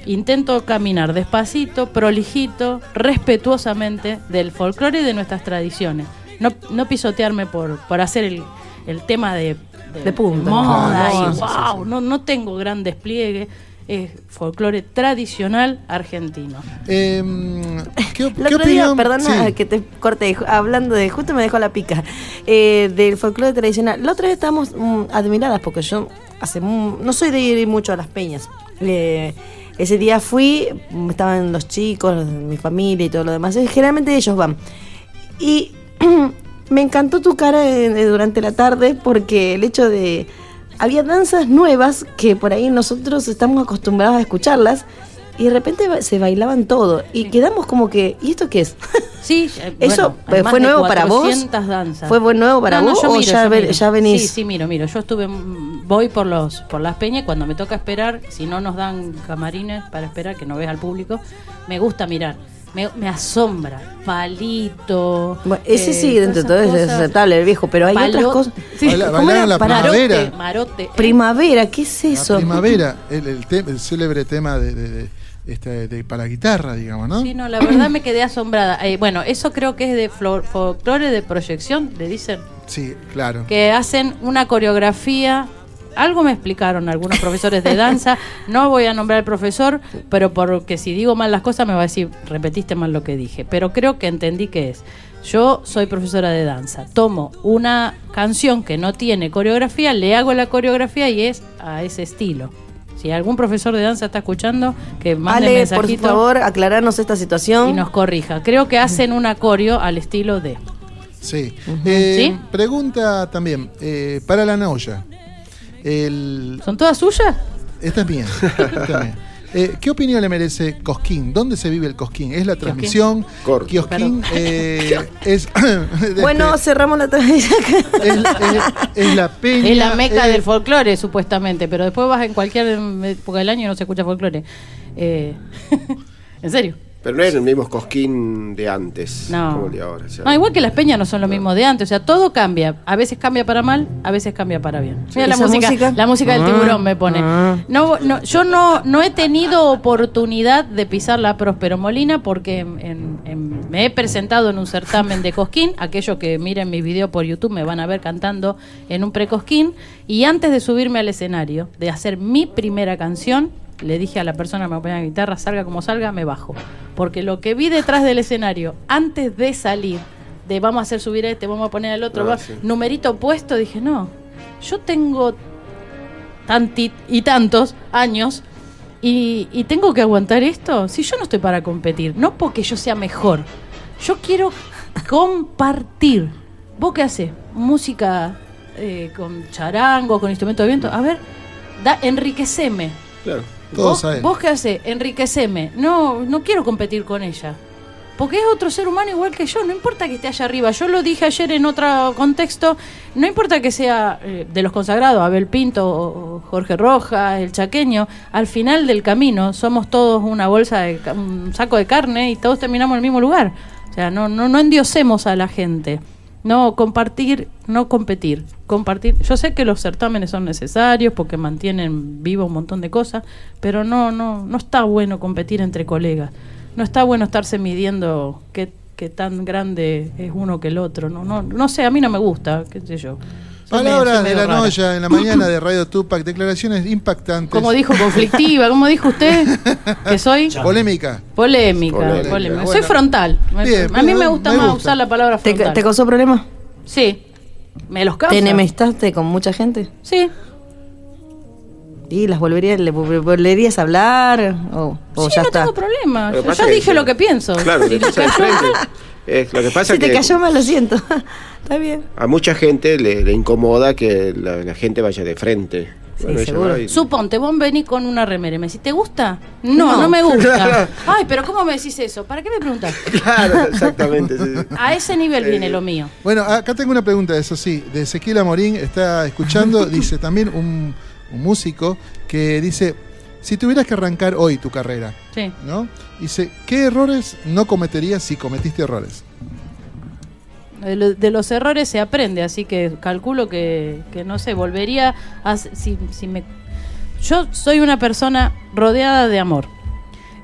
Intento caminar despacito, prolijito, respetuosamente del folclore y de nuestras tradiciones. No, no pisotearme por, por hacer el, el tema de, De punta. moda y sí, sí, sí. wow, no, no tengo gran despliegue. Es folclore tradicional argentino. Em, ¿Qué, El qué otro día, perdona Sí. que te corte, hablando de, justo me dejó la pica, eh, del folclore tradicional. La otra vez estábamos mm, admiradas porque yo hace no soy de ir mucho a las peñas. Eh, ese día fui, mm, estaban los chicos, mi familia y todo lo demás. Eh, Generalmente ellos van. Y me encantó tu cara eh, durante la tarde porque el hecho de... Había danzas nuevas que por ahí nosotros estamos acostumbrados a escucharlas y de repente se bailaban todo y quedamos como que, ¿y esto qué es? Sí, eh, ¿Eso bueno, fue nuevo para vos? 400 danzas. ¿Fue nuevo para vos yo o miro, ya yo ve- miro. ya venís? Sí, sí, miro, miro. Yo estuve, voy por los por las peñas cuando me toca esperar, si no nos dan camarines para esperar, que no ves al público, me gusta mirar. Me, me asombra. Palito. Bueno, ese eh, sí, dentro de todo es aceptable el viejo, pero hay Palo- otras cosas. Sí. Baila- ¿Cómo bailaron era? la Para- primavera. Marote, marote. eh. Primavera, ¿qué es eso? La primavera, el, el, te- el célebre tema de, de- de- este, de- para guitarra, digamos, ¿no? Sí, no, la verdad me quedé asombrada. Eh, bueno, eso creo que es de folclore de proyección, le dicen. Sí, claro. que hacen una coreografía. Algo me explicaron algunos profesores de danza. No voy a nombrar al profesor, pero porque si digo mal las cosas me va a decir, repetiste mal lo que dije. Pero creo que entendí que es. Yo soy profesora de danza. Tomo una canción que no tiene coreografía, le hago la coreografía y es a ese estilo. Si algún profesor de danza está escuchando, que mande Ale, por mensajito favor, aclararnos esta situación. y nos corrija. Creo que hacen una coreo al estilo de. Sí. Eh, ¿Sí? Pregunta también, eh, para la Noya. El, ¿Son todas suyas? esta es mía. esta es mía. Eh, ¿Qué opinión le merece Cosquín? ¿Dónde se vive el Cosquín? ¿Es la transmisión? Corto. Kiosquín eh, es, Bueno, cerramos la transmisión. es, es- es la peña. Es la meca eh, del folclore, supuestamente, pero después vas en cualquier época del año y no se escucha folclore. Eh, ¿En serio? Pero no es el mismo cosquín de antes, No. como el de ahora. o sea, No, igual que las peñas no son lo mismo de antes, o sea, todo cambia. A veces cambia para mal, a veces cambia para bien. Mira la ¿Esa música, música? la música del Ah, tiburón me pone. ah. No, no, yo no, no he tenido oportunidad de pisar la Próspero Molina porque en- en- me he presentado en un certamen de cosquín. Aquellos que miren mis videos por YouTube me van a ver cantando en un precosquín. Y antes de subirme al escenario, de hacer mi primera canción, le dije a la persona que me ponía la guitarra, salga como salga, me bajo. Porque lo que vi detrás del escenario, antes de salir, de vamos a hacer subir a este, vamos a poner al otro, Ah, va- sí. numerito puesto, dije, no, yo tengo tanti y tantos años y, y tengo que aguantar esto. Si yo no estoy para competir, no porque yo sea mejor, yo quiero compartir. ¿Vos qué haces? Música eh, con charango, con instrumento de viento. A ver, da, enriqueceme. Claro. Todos ¿Vos, saben. ¿Vos qué haces? Enriqueceme. No, no quiero competir con ella. Porque es otro ser humano igual que yo, no importa que esté allá arriba. Yo lo dije ayer en otro contexto, no importa que sea eh, de los consagrados, Abel Pinto, o- Jorge Rojas, el chaqueño, al final del camino somos todos una bolsa, de, un saco de carne y todos terminamos en el mismo lugar. O sea, no, no, no endiosemos a la gente. No compartir, no competir. Compartir. Yo sé que los certámenes son necesarios porque mantienen vivo un montón de cosas, pero no, no, no está bueno competir entre colegas. No está bueno estarse midiendo qué, qué tan grande es uno que el otro. No, no, no sé, a mí no me gusta, qué sé yo. Palabras de la rara. Noya en la mañana de Radio Tupac, declaraciones impactantes. Como dijo conflictiva, como dijo usted, que soy Polémica. polémica, Polémica. polémica. Bueno. Soy frontal. Bien, a mí me- me gusta más usar la palabra ¿Te, frontal. te causó problemas? Sí. Me los causa. ¿Te enemistaste con mucha gente? Sí. ¿Y las volverías, le vol- volverías a hablar? ¿O, o sí, ya no está? tengo problema. Yo que dije yo- lo que pienso. Claro, Eh, lo que pasa Si que te cayó mal, lo siento. Está bien. a mucha gente le, le incomoda que la, la gente vaya de frente. seguro. y- Suponte, vos venís con una remera y me decís, ¿te gusta? No, no, No. me gusta. Ay, pero ¿cómo me decís eso? ¿Para qué me preguntás? Claro, exactamente. sí, sí. A ese nivel viene lo mío. Bueno, acá tengo una pregunta, eso sí, de Ezequiel Amorín, está escuchando, dice también un, un músico que dice, si tuvieras que arrancar hoy tu carrera, Sí. ¿no? Dice, ¿qué errores no cometerías si cometiste errores? De los errores se aprende, así que calculo que, que no sé, volvería a... Si, si me, yo soy una persona rodeada de amor.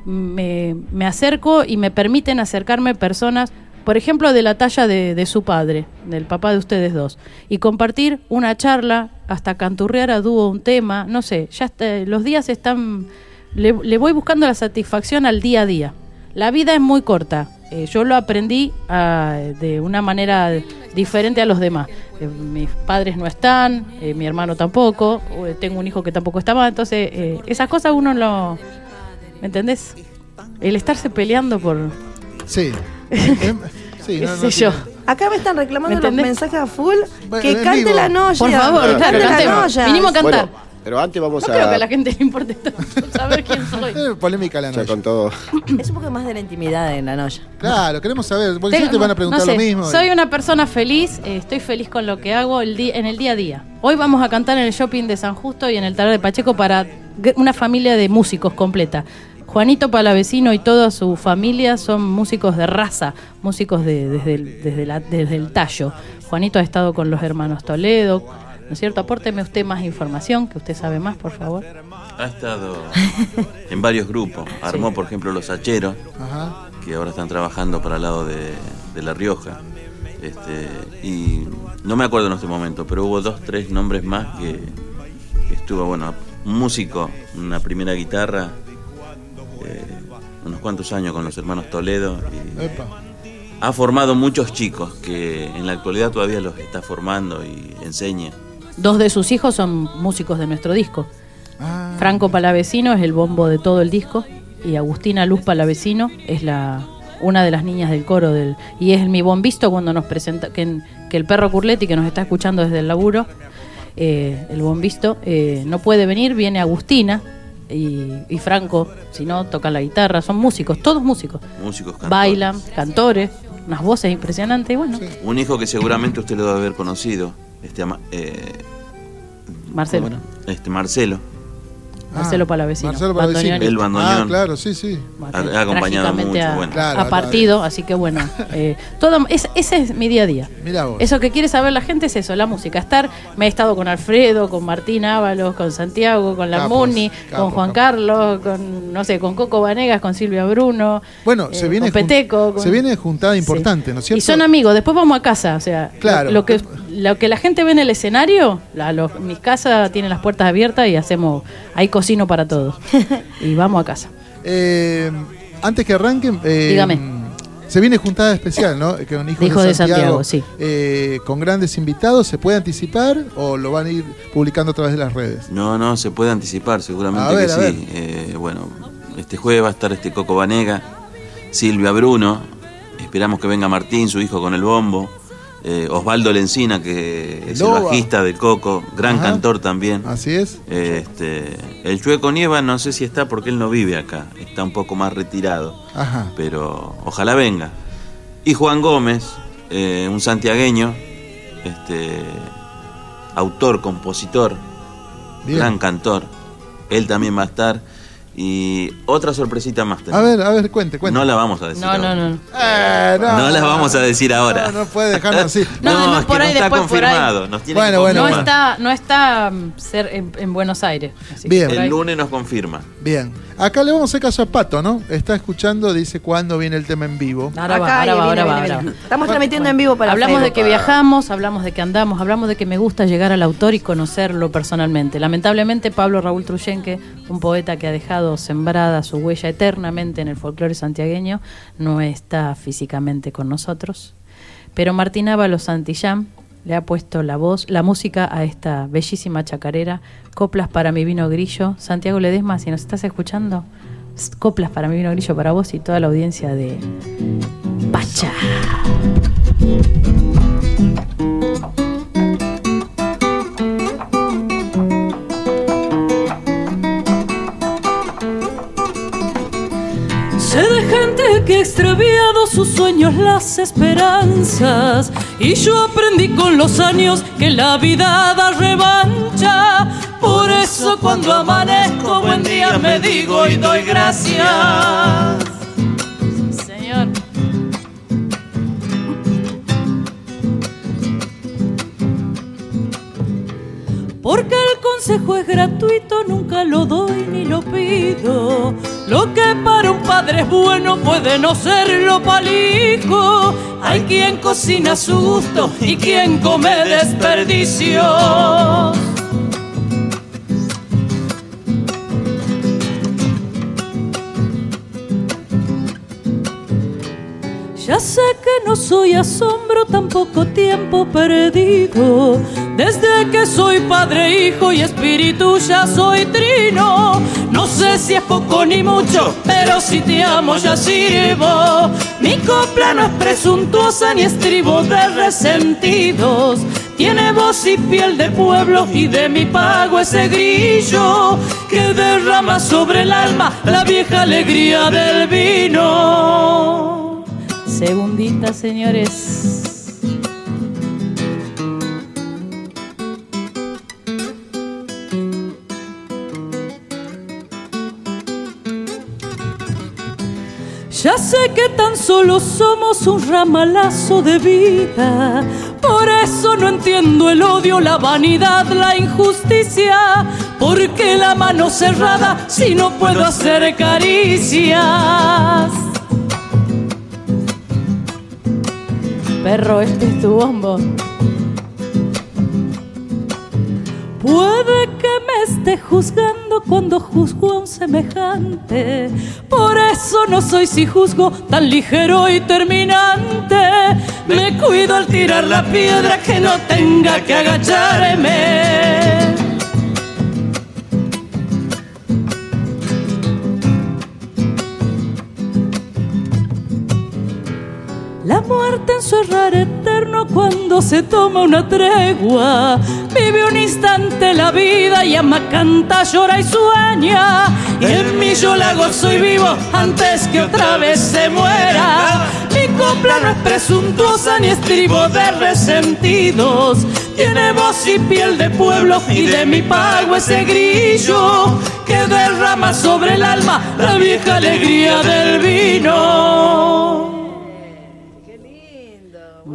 Me, me acerco y me permiten acercarme personas, por ejemplo, de la talla de, de su padre, del papá de ustedes dos, y compartir una charla, hasta canturrear a dúo un tema, no sé, ya está- los días están... Le, voy buscando la satisfacción al día a día. La vida es muy corta. Eh, yo lo aprendí ah, de una manera diferente a los demás. Eh, mis padres no están, eh, mi hermano tampoco, tengo un hijo que tampoco más, entonces esas cosas uno lo... ¿Me entendés? El estarse peleando por... Sí. Em, sí, qué no- no sé yo. Acá me están reclamando ¿Me los mensajes a full. Bueno, que cante vivo. la noya. Por favor, claro, cante la noya. Vinimos a cantar. Bueno, pero antes vamos No a... creo que a la gente le importe tanto saber quién soy. Polémica la ya noche. con todo. Es un poco más de la intimidad en la noya. Claro, queremos saber, porque Tengo- te van a no preguntar sé, lo mismo. Soy una persona feliz, eh, estoy feliz con lo que hago el en el día a día. Hoy vamos a cantar en el shopping de San Justo y en el taller de Pacheco para una familia de músicos completa. Juanito Palavecino y toda su familia son músicos de raza, músicos de, desde, el, desde, la- desde el tallo. Juanito ha estado con los hermanos Toledo, ¿no es cierto? Apórteme usted más información, que usted sabe más, por favor. Ha estado en varios grupos. Armó, por ejemplo, Los Hacheros, Ajá. que ahora están trabajando para el lado de, de La Rioja. Este, y no me acuerdo en este momento, pero hubo dos, tres nombres más que, que estuvo, bueno, un músico, una primera guitarra, eh, unos cuantos años con los hermanos Toledo. Y Epa. ha formado muchos chicos que en la actualidad todavía los está formando y enseña. Dos de sus hijos son músicos de nuestro disco. Ah, Franco Palavecino es el bombo de todo el disco y Agustina Luz Palavecino es la una de las niñas del coro del y es mi bombisto cuando nos presenta que, que el perro Curletti que nos está escuchando desde el laburo eh, el bombisto eh, no puede venir viene Agustina y, y Franco si no tocan la guitarra. Son músicos todos músicos. Músicos, cantores. bailan cantores unas voces impresionantes y bueno. Un hijo que seguramente usted lo debe haber conocido, este, eh, Marcelo. Este Marcelo. Marcelo Palavecino, Marcelo Palavecino. El bandoneón. Ah, claro, sí, sí. Ha, ha acompañado mucho. a, bueno. Claro, a partido, así que bueno, eh, todo, es- ese es mi día a día. Mirá vos. Eso que quiere saber la gente es eso, la música. Estar, me he estado con Alfredo, con Martín Ábalos, con Santiago, con la Capos, Muni, capos, con Juan capos. Carlos, con no sé, con Coco Vanegas, con Silvia Bruno. Bueno, eh, se viene con Peteco. con- se viene juntada importante, Sí. ¿no es cierto? Y son amigos, después vamos a casa, o sea, lo- Claro. lo, que lo que la gente ve en el escenario, la- los- mis casas tienen las puertas abiertas y hacemos, hay cocino para todos. y vamos a casa. Eh, antes que arranquen, eh, Dígame. se viene juntada especial, ¿no? Que un hijo, Hijo de Santiago, sí. eh, con grandes invitados, ¿se puede anticipar o lo van a ir publicando a través de las redes? No, no, se puede anticipar, seguramente ver, que sí. Eh, bueno, este jueves va a estar este Coco Vanega, Silvia Bruno, esperamos que venga Martín, su hijo con el bombo, eh, Osvaldo Lencina, que es Loba. el bajista del Coco, gran Ajá. cantor también. Así es. Este, el Chueco Nieva no sé si está porque él no vive acá, está un poco más retirado, Ajá. pero ojalá venga. Y Juan Gómez, eh, un santiagueño, este, autor, compositor, Bien. gran cantor, él también va a estar. Y otra sorpresita más. A tenemos. ver, a ver, cuente, cuente. No la vamos a decir. No, no, ahora. no. Eh, no, No las vamos a decir ahora. No, no puede dejarnos así. No, No, no, es por que ahí, no está después por ahí. confirmado. Nos tiene Bueno, que bueno, No está, no está mm, ser en, en Buenos Aires. así que Bien. por El lunes nos confirma. Bien. Acá le vamos a hacer caso a Pato, ¿no? Está escuchando, dice cuándo viene el tema en vivo. Ahora va, ahora va, viene, ahora va, viene, ahora va. Estamos transmitiendo en vivo para hablamos de que viajamos, hablamos de que andamos, hablamos de que me gusta llegar al autor y conocerlo personalmente. Lamentablemente, Pablo Raúl Truyenque, un poeta que ha dejado sembrada su huella eternamente en el folclore santiagueño, no está físicamente con nosotros. Pero Martín Ábalos Santillán le ha puesto la voz, la música a esta bellísima chacarera, Coplas para mi vino grillo. Santiago Ledesma, si nos estás escuchando, Coplas para mi vino grillo para vos y toda la audiencia de Pacha. Que extraviado sus sueños, las esperanzas. Y yo aprendí con los años que la vida da revancha. Por eso cuando amanezco, buen día me digo y doy gracias. Porque el consejo es gratuito, nunca lo doy ni lo pido. Lo que para un padre es bueno puede no serlo hijo. Hay quien cocina a su gusto y quien come desperdicios. Ya sé que no soy asombro, tampoco tiempo perdido. Desde que soy padre, hijo y espíritu ya soy trino. No sé si es poco ni mucho, pero si te amo ya sirvo. Mi copla no es presuntuosa ni estribo de resentidos. Tiene voz y piel de pueblo y de mi pago ese grillo que derrama sobre el alma la vieja alegría del vino. Segundita, señores. Ya sé que tan solo somos un ramalazo de vida. Por eso no entiendo el odio, la vanidad, la injusticia. Porque la mano cerrada si no puedo hacer caricias. Perro, este es tu bombo. Puede que me esté juzgando cuando juzgo a un semejante. Por eso no soy si juzgo tan ligero y terminante. Me cuido al tirar la piedra que no tenga que agacharme. Muerte en su errar eterno cuando se toma una tregua. Vive un instante la vida, llama, canta, llora y sueña. Y en mí yo la gozo y vivo antes que otra vez se muera. Mi copla no es presuntuosa ni estribo de resentidos. Tiene voz y piel de pueblo y de mi pago ese grillo que derrama sobre el alma la vieja alegría del vino.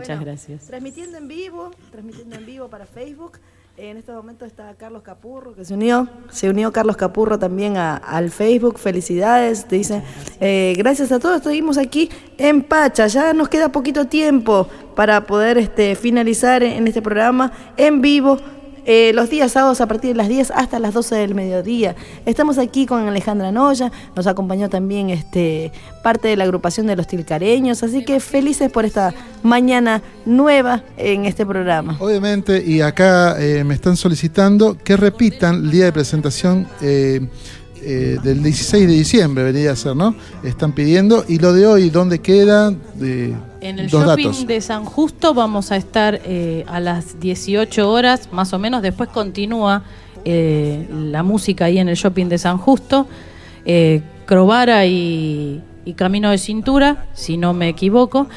Muchas Bueno, gracias. Transmitiendo en vivo, transmitiendo en vivo para Facebook. En este momento está Carlos Capurro, que se unió. Se unió Carlos Capurro también a- al Facebook. Felicidades. Te dice, eh, gracias a todos. Seguimos aquí en Pacha. Ya nos queda poquito tiempo para poder este, finalizar en este programa en vivo. Eh, los días sábados a partir de las 10 hasta las 12 del mediodía. Estamos aquí con Alejandra Noya, nos acompañó también este, parte de la agrupación de los tilcareños, así que felices por esta mañana nueva en este programa. Obviamente, y acá eh, me están solicitando que repitan el día de presentación eh, eh, del 16 de diciembre, debería ser, ¿no? Están pidiendo. Y lo de hoy, ¿dónde queda? De, En el dos shopping datos. de San Justo vamos a estar eh, a las 18 horas, más o menos. Después continúa eh, la música ahí en el shopping de San Justo. Eh, Crovara y, y Camino de Cintura, si no me equivoco.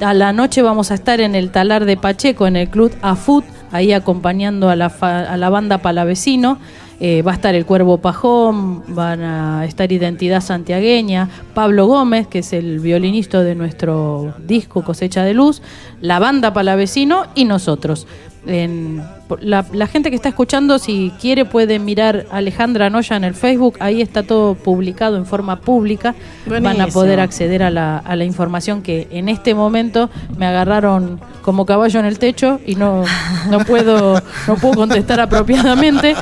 A la noche vamos a estar en el talar de Pacheco, en el club AFUT, ahí acompañando a la, fa- a la banda Palavecino. Eh, va a estar el Cuervo Pajón, van a estar Identidad Santiagueña, Pablo Gómez, que es el violinista de nuestro disco Cosecha de Luz, la banda Palavecino y nosotros. En- la, la gente que está escuchando, si quiere, puede mirar Alejandra Noya en el Facebook, ahí está todo publicado en forma pública. Van a poder acceder a la, a la información que en este momento me agarraron como caballo en el techo y no, no puedo no puedo contestar apropiadamente.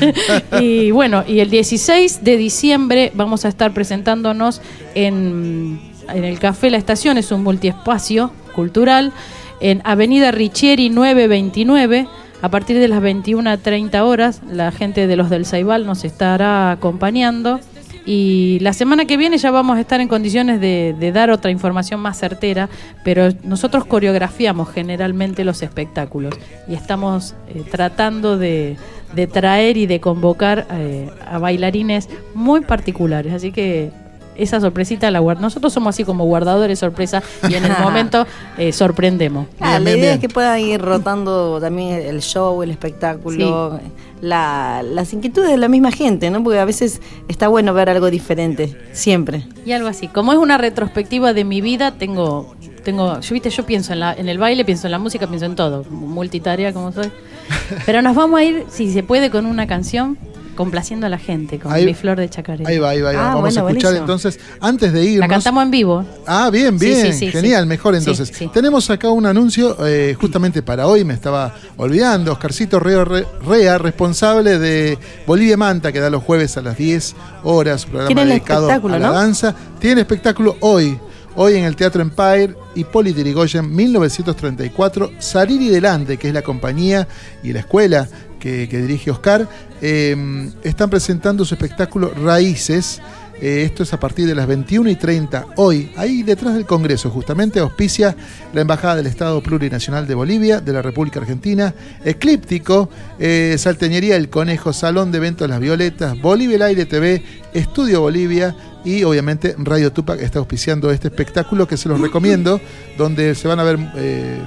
y bueno, y el 16 de diciembre vamos a estar presentándonos en, en el Café La Estación, es un multiespacio cultural, en Avenida Richieri 929. A partir de las 21.30 horas, la gente de los del Saibal nos estará acompañando Y la semana que viene ya vamos a estar en condiciones de, de dar otra información más certera, pero nosotros coreografiamos generalmente los espectáculos y estamos eh, tratando de, de traer y de convocar eh, a bailarines muy particulares. Así que esa sorpresita la guardamos. Nosotros somos así como guardadores sorpresa y en el momento eh, sorprendemos. Ah, Bien, la bien, idea bien. es que puedan ir rotando también el show, el espectáculo, la- las inquietudes de la misma gente, ¿no? Porque a veces está bueno ver algo diferente, siempre. Y algo así. Como es una retrospectiva de mi vida, tengo, tengo, yo viste, yo pienso en la, en el baile, pienso en la música, pienso en todo, multitarea como soy. Pero nos vamos a ir, si se puede, con una canción complaciendo a la gente, con Ahí- mi flor de chacarera. Ahí va, ahí va, ahí va. Ah, Vamos bueno, a escuchar buenísimo. entonces, antes de irnos. La cantamos en vivo. Ah, bien, bien, sí, sí, genial, mejor entonces. Tenemos acá un anuncio eh, justamente para hoy, me estaba olvidando, Oscarcito Rea, Re- Rea, responsable de Bolivia Manta, que da los jueves a las 10 horas, programa Tiene el dedicado espectáculo, a la ¿no? danza. Tiene espectáculo hoy, hoy en el Teatro Empire, Hipólito Yrigoyen, 1934, Salir y Delante, que es la compañía y la escuela que, dirige Oscar, eh, están presentando su espectáculo Raíces. Eh, esto es a partir de las 21 y 30 hoy, ahí detrás del Congreso, justamente auspicia la Embajada del Estado Plurinacional de Bolivia, de la República Argentina, Eclíptico, eh, Salteñería El Conejo, Salón de Eventos Las Violetas, Bolivia el Aire TV, Estudio Bolivia y obviamente Radio Tupac está auspiciando este espectáculo que se los recomiendo, donde se van a ver eh,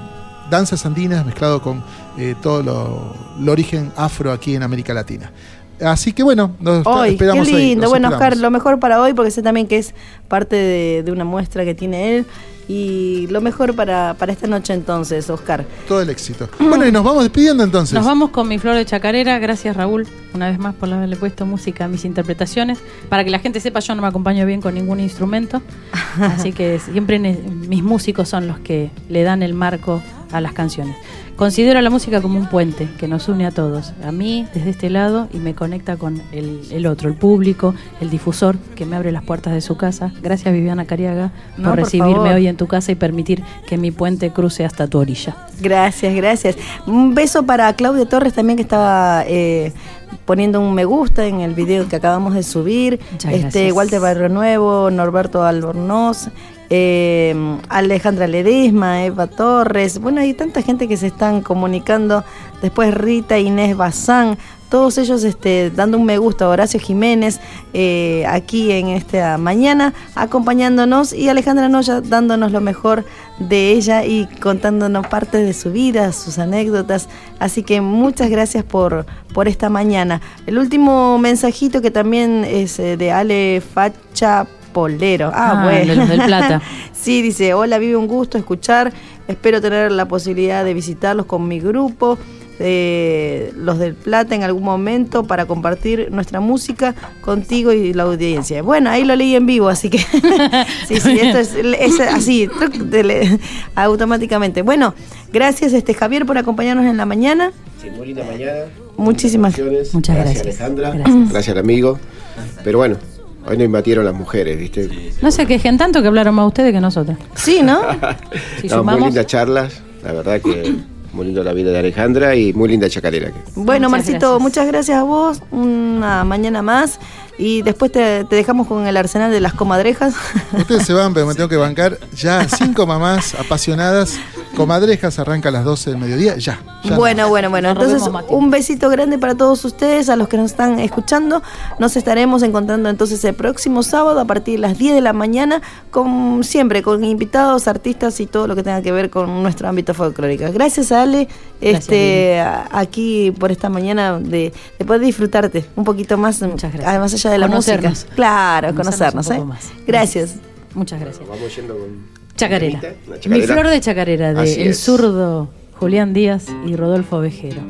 danzas andinas mezclado con eh, todo lo, lo origen afro aquí en América Latina. Así que bueno, nos Hoy, qué esperamos ahí, lindo. bueno, esperamos. Oscar, lo mejor para hoy, porque sé también que es parte de, de una muestra que tiene él. Y lo mejor para, para esta noche entonces, Oscar. Todo el éxito. Bueno, y nos vamos despidiendo entonces. Nos vamos con mi flor de chacarera. Gracias, Raúl, una vez más por haberle puesto música a mis interpretaciones. Para que la gente sepa, yo no me acompaño bien con ningún instrumento. Así que siempre mis músicos son los que le dan el marco a las canciones. Considero la música como un puente que nos une a todos, a mí desde este lado y me conecta con el, el otro, el público, el difusor que me abre las puertas de su casa. Gracias Viviana Cariaga No, por por recibirme favor. hoy en tu casa y permitir que mi puente cruce hasta tu orilla. Gracias, gracias. Un beso para Claudia Torres también que estaba eh, poniendo un me gusta en el video que acabamos de subir. Muchas este gracias. Walter Barrio Nuevo, Norberto Albornoz, eh, Alejandra Ledesma, Eva Torres. Bueno, hay tanta gente que se están comunicando. Después Rita, Inés Bazán. Todos ellos este, dando un me gusta a Horacio Jiménez eh, aquí en esta mañana, acompañándonos y Alejandra Noya dándonos lo mejor de ella y contándonos parte de su vida, sus anécdotas. Así que muchas gracias por, por esta mañana. El último mensajito que también es eh, de Ale Facha Polero. Ah, Ah, bueno. de los del Plata. sí, dice, hola, vive un gusto escuchar. Espero tener la posibilidad de visitarlos con mi grupo. eh, los del Plata en algún momento para compartir nuestra música contigo y la audiencia. Bueno, ahí lo leí en vivo, así que sí, sí, esto es, es así, automáticamente. Bueno, gracias este Javier por acompañarnos en la mañana. Sí, muy linda mañana. Muchísimas Felicitaciones. Muchas gracias. Alejandra. Gracias. Gracias, amigo. Pero bueno, hoy nos invadieron las mujeres, ¿viste? No se quejen tanto que hablaron más ustedes que nosotros. Sí, ¿no? Si No, muy lindas charlas, la verdad que muy lindo la vida de Alejandra y muy linda chacarera. Bueno, Muchas Marcito, gracias. muchas gracias a vos. Una mañana más. Y después te, te dejamos con el arsenal de las comadrejas. Ustedes se van, pero me tengo que bancar. Ya cinco mamás apasionadas. Comadrejas arranca a las 12 del mediodía. Ya. ya bueno, bueno, bueno. Entonces, un besito grande para todos ustedes, a los que nos están escuchando. Nos estaremos encontrando entonces el próximo sábado a partir de las 10 de la mañana, con siempre con invitados, artistas y todo lo que tenga que ver con nuestro ámbito folclórico. Gracias, Ale, Gracias, este, a- aquí por esta mañana de, de poder disfrutarte un poquito más, Muchas gracias. ah, más allá de la Conocernos. música. Claro, Conocernos conocernos, un ¿eh? poco más. Gracias. Muchas gracias. Vamos yendo con. Chacarera. Una Mi chacarera. flor de chacarera de Así El es. zurdo Julián Díaz y Rodolfo Vejero.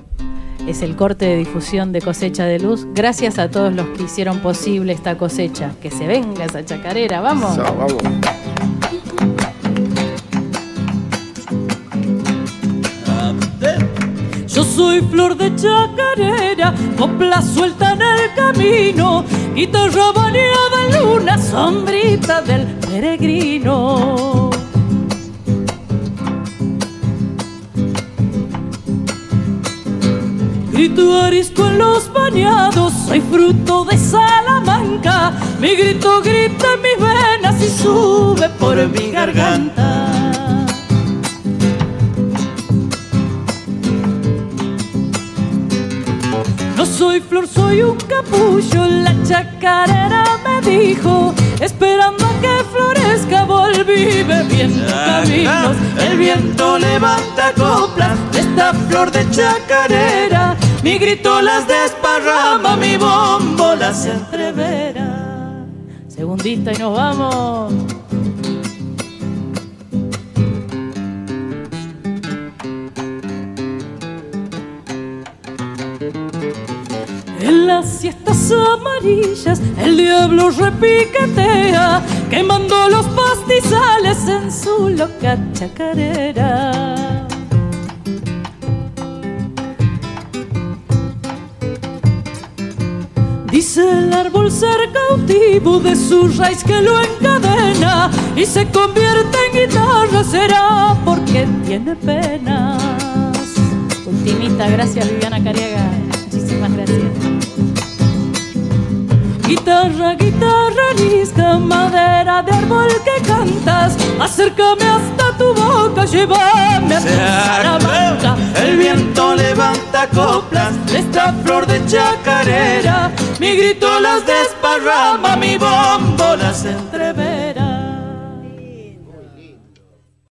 Es el corte de difusión de Cosecha de Luz. Gracias a todos los que hicieron posible esta cosecha. Que se venga esa chacarera, vamos. So, vamos. Soy flor de chacarera, copla suelta en el camino, guitarra bañada en luna, sombrita del peregrino. Grito arisco en los bañados, soy fruto de. Salamanca. Mi grito grita en mis venas y sube por mi garganta. Soy flor, soy un capullo, la chacarera me dijo, esperando a que florezca volví bebiendo caminos. El viento levanta coplas de esta flor de chacarera, mi grito las desparrama, mi bombo las entrevera. Segundista y nos vamos. Las siestas amarillas el diablo repiquetea, quemando los pastizales en su loca chacarera. Dice el árbol ser cautivo de su raíz que lo encadena y se convierte en guitarra, será porque tiene penas. Ultimita, gracias Viviana Cariaga. Guitarra, guitarra, risca, madera de árbol que cantas. Acércame hasta tu boca, llévame a tu Salamanca. El viento levanta coplas de esta flor de chacarera. Mi grito las desparrama, mi bombo las entrevera.